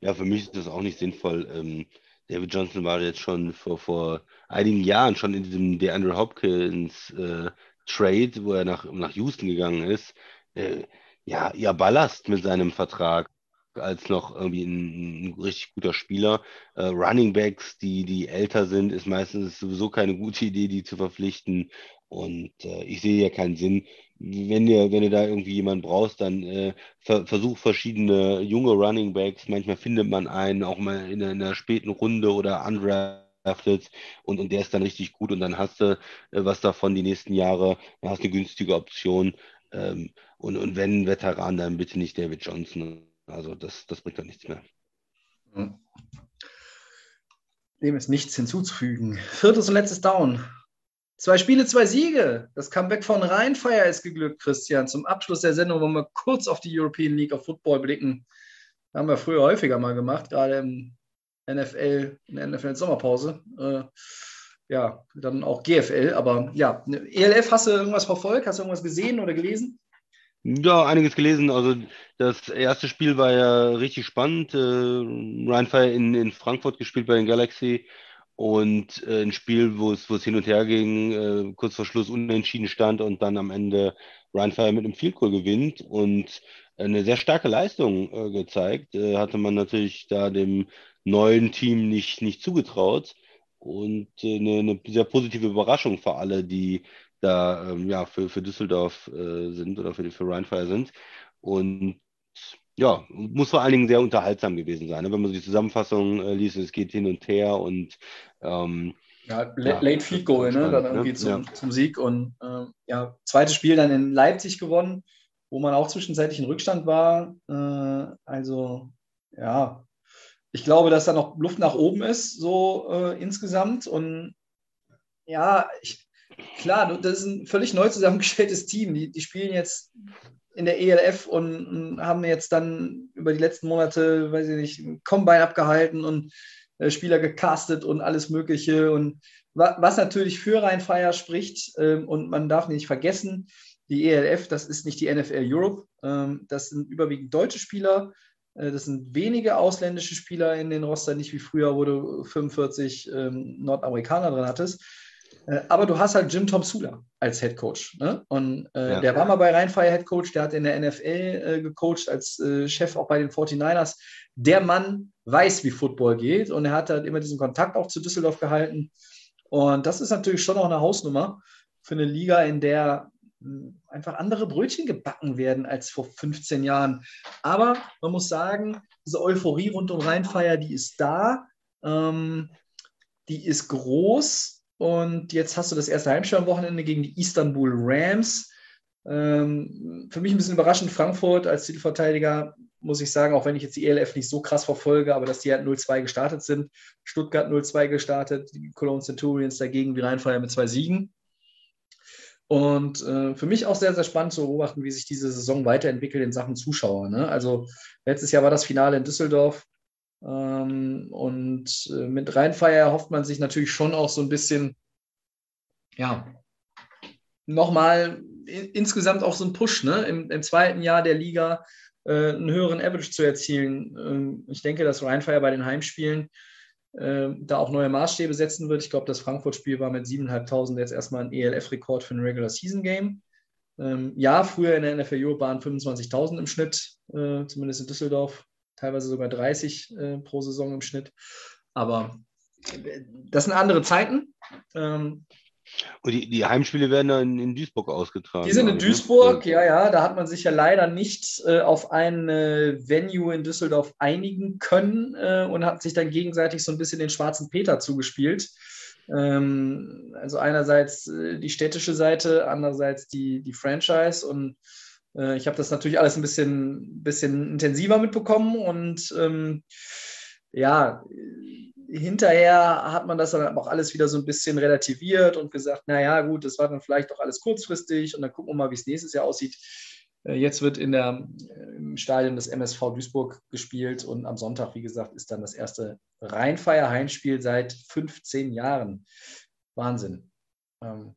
Ja, für mich ist das auch nicht sinnvoll. Ähm, David Johnson war jetzt schon vor, vor einigen Jahren schon in diesem DeAndre Hopkins äh, Trade, wo er nach, nach Houston gegangen ist. Äh, ja, ja, Ballast mit seinem Vertrag als noch irgendwie ein, ein richtig guter Spieler. Äh, Running Backs, die, die älter sind, ist meistens sowieso keine gute Idee, die zu verpflichten. Und äh, ich sehe ja keinen Sinn. Wenn ihr, wenn ihr da irgendwie jemanden brauchst, dann äh, ver versucht verschiedene junge Running Backs. Manchmal findet man einen auch mal in, in einer späten Runde oder undrafted und, und der ist dann richtig gut und dann hast du äh, was davon die nächsten Jahre, dann hast du eine günstige Option. Ähm, und, und wenn Veteran, dann bitte nicht David Johnson also das, das bringt dann nichts mehr. Dem ist nichts hinzuzufügen. Viertes und letztes Down. Zwei Spiele, zwei Siege. Das Comeback von Rheinfeier ist geglückt, Christian. Zum Abschluss der Sendung wollen wir kurz auf die European League of Football blicken. Haben wir früher häufiger mal gemacht, gerade im NFL, in der NFL Sommerpause. Äh, ja, dann auch GFL. Aber ja, ELF, hast du irgendwas verfolgt? Hast du irgendwas gesehen oder gelesen? Ja, einiges gelesen. Also das erste Spiel war ja richtig spannend. Äh, Ryan Fire in, in Frankfurt gespielt bei den Galaxy und äh, ein Spiel, wo es, hin und her ging, äh, kurz vor Schluss unentschieden stand und dann am Ende Ryan Fire mit einem Field Goal gewinnt und eine sehr starke Leistung äh, gezeigt. Äh, hatte man natürlich da dem neuen Team nicht, nicht zugetraut und äh, eine, eine sehr positive Überraschung für alle, die da ähm, ja, für, für Düsseldorf äh, sind oder für, für Rheinfire sind. Und ja, muss vor allen Dingen sehr unterhaltsam gewesen sein. Ne? Wenn man so die Zusammenfassung äh, liest, es geht hin und her und ähm, ja, ja, Late Feed Goal, ne? Dann irgendwie ne? zum, ja. zum, Sieg. Und äh, ja, zweites Spiel dann in Leipzig gewonnen, wo man auch zwischenzeitlich in Rückstand war. Äh, also, ja, ich glaube, dass da noch Luft nach oben ist, so äh, insgesamt. Und ja, ich, klar, das ist ein völlig neu zusammengestelltes Team. Die, die spielen jetzt in der ELF und, haben jetzt dann über die letzten Monate, weiß ich nicht, Combine abgehalten und äh, Spieler gecastet und alles Mögliche. Und wa was natürlich für Rheinfeier spricht, ähm, und man darf nicht vergessen, die ELF, das ist nicht die NFL Europe, ähm, das sind überwiegend deutsche Spieler. Äh, das sind wenige ausländische Spieler in den Roster, nicht wie früher, wo du 45 ähm, Nordamerikaner drin hattest. Äh, aber du hast halt Jim Tom Sula als Head Coach. Ne? Und äh, ja. der war mal bei Rheinfire Head Coach, der hat in der NFL äh, gecoacht als äh, Chef auch bei den 49ers. Der Mann weiß, wie Football geht und er hat halt immer diesen Kontakt auch zu Düsseldorf gehalten. Und das ist natürlich schon auch eine Hausnummer für eine Liga, in der einfach andere Brötchen gebacken werden als vor 15 Jahren. Aber man muss sagen, diese Euphorie rund um Rheinfeier, die ist da. Ähm, die ist groß und jetzt hast du das erste Heimspiel am Wochenende gegen die Istanbul Rams. Ähm, für mich ein bisschen überraschend, Frankfurt als Titelverteidiger, muss ich sagen, auch wenn ich jetzt die ELF nicht so krass verfolge, aber dass die halt 0-2 gestartet sind. Stuttgart 0-2 gestartet, die Cologne Centurions dagegen wie Rheinfeier mit zwei Siegen. Und äh, für mich auch sehr, sehr spannend zu beobachten, wie sich diese Saison weiterentwickelt in Sachen Zuschauer. Ne? Also letztes Jahr war das Finale in Düsseldorf Ähm, und äh, mit Rheinfeier erhofft man sich natürlich schon auch so ein bisschen, ja, nochmal insgesamt auch so ein Push, ne? Im, im zweiten Jahr der Liga äh, einen höheren Average zu erzielen. Ähm, ich denke, dass Rheinfeier bei den Heimspielen äh, da auch neue Maßstäbe setzen wird. Ich glaube, das Frankfurt-Spiel war mit 7.500 jetzt erstmal ein ELF-Rekord für ein Regular Season Game. Ähm, ja, früher in der NFL waren 25.000 im Schnitt, äh, zumindest in Düsseldorf, teilweise sogar 30 äh, pro Saison im Schnitt. Aber äh, das sind andere Zeiten. Ähm, und die, die Heimspiele werden dann in Duisburg ausgetragen. Die sind in? Duisburg, ja, ja. Da hat man sich ja leider nicht äh, auf ein äh, Venue in Düsseldorf einigen können äh, und hat sich dann gegenseitig so ein bisschen den schwarzen Peter zugespielt. Ähm, also einerseits äh, die städtische Seite, andererseits die, die Franchise und äh, ich habe das natürlich alles ein bisschen, bisschen intensiver mitbekommen und ähm, ja, hinterher hat man das dann auch alles wieder so ein bisschen relativiert und gesagt, naja, gut, das war dann vielleicht doch alles kurzfristig und dann gucken wir mal, wie es nächstes Jahr aussieht. Äh, jetzt wird in der, im Stadion des MSV Duisburg gespielt und am Sonntag, wie gesagt, ist dann das erste Rheinfeier-Heimspiel seit 15 Jahren. Wahnsinn. Ähm,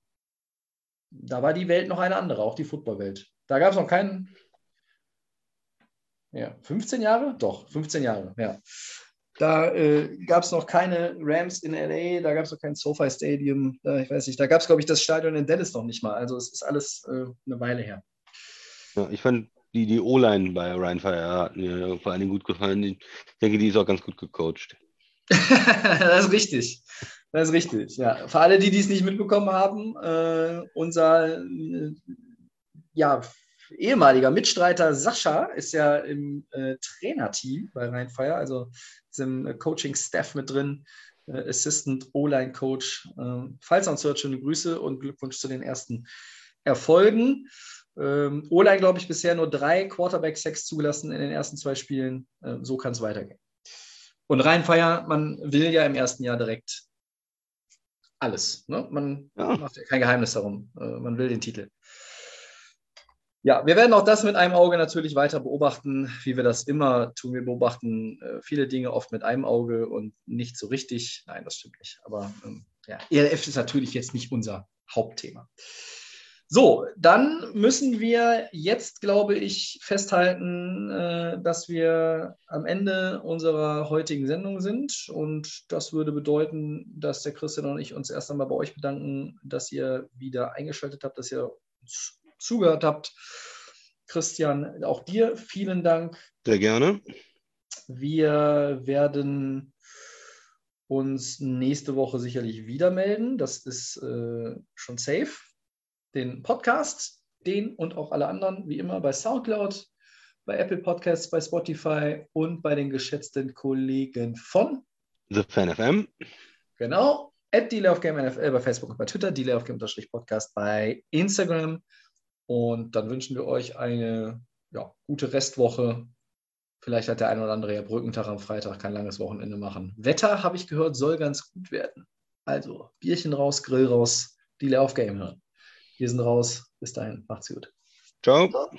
da war die Welt noch eine andere, auch die Footballwelt. Da gab es noch keinen. Ja, 15 Jahre? Doch, 15 Jahre, ja. Da äh, gab es noch keine Rams in LA, da gab es noch kein SoFi Stadium, äh, ich weiß nicht, da gab es, glaube ich, das Stadion in Dallas noch nicht mal. Also es ist alles äh, eine Weile her. Ja, ich fand die, die O-Line bei Ryan Fire hat mir vor allen Dingen gut gefallen. Ich denke, die ist auch ganz gut gecoacht. das ist richtig. Das ist richtig, ja. Für alle, die dies nicht mitbekommen haben, äh, unser äh, ja, ehemaliger Mitstreiter Sascha ist ja im äh, Trainerteam bei Rheinfire, also ist im äh, Coaching-Staff mit drin, äh, Assistant O-Line-Coach. Äh, falls uns hört, schöne Grüße und Glückwunsch zu den ersten Erfolgen. Ähm, O-Line, glaube ich, bisher nur drei Quarterback-Sacks zugelassen in den ersten zwei Spielen. Äh, so kann es weitergehen. Und Rheinfire, man will ja im ersten Jahr direkt alles. Ne? Man ja. macht ja kein Geheimnis darum. Äh, man will den Titel. Ja, wir werden auch das mit einem Auge natürlich weiter beobachten, wie wir das immer tun. Wir beobachten äh, viele Dinge oft mit einem Auge und nicht so richtig. Nein, das stimmt nicht. Aber ähm, ja, ELF ist natürlich jetzt nicht unser Hauptthema. So, dann müssen wir jetzt, glaube ich, festhalten, äh, dass wir am Ende unserer heutigen Sendung sind. Und das würde bedeuten, dass der Christian und ich uns erst einmal bei euch bedanken, dass ihr wieder eingeschaltet habt, dass ihr uns zugehört habt. Christian, auch dir vielen Dank. Sehr gerne. Wir werden uns nächste Woche sicherlich wieder melden. Das ist äh, schon safe. Den Podcast, den und auch alle anderen, wie immer, bei Soundcloud, bei Apple Podcasts, bei Spotify und bei den geschätzten Kollegen von The Fan FM. Genau. At Delay of Game NFL bei Facebook und bei Twitter, Delay of Game Podcast bei Instagram. Und dann wünschen wir euch eine ja, gute Restwoche. Vielleicht hat der eine oder andere ja Brückentag am Freitag, kein langes Wochenende machen. Wetter, habe ich gehört, soll ganz gut werden. Also Bierchen raus, Grill raus, die Lauf Game hören. Wir sind raus. Bis dahin, macht's gut. Ciao. Ciao.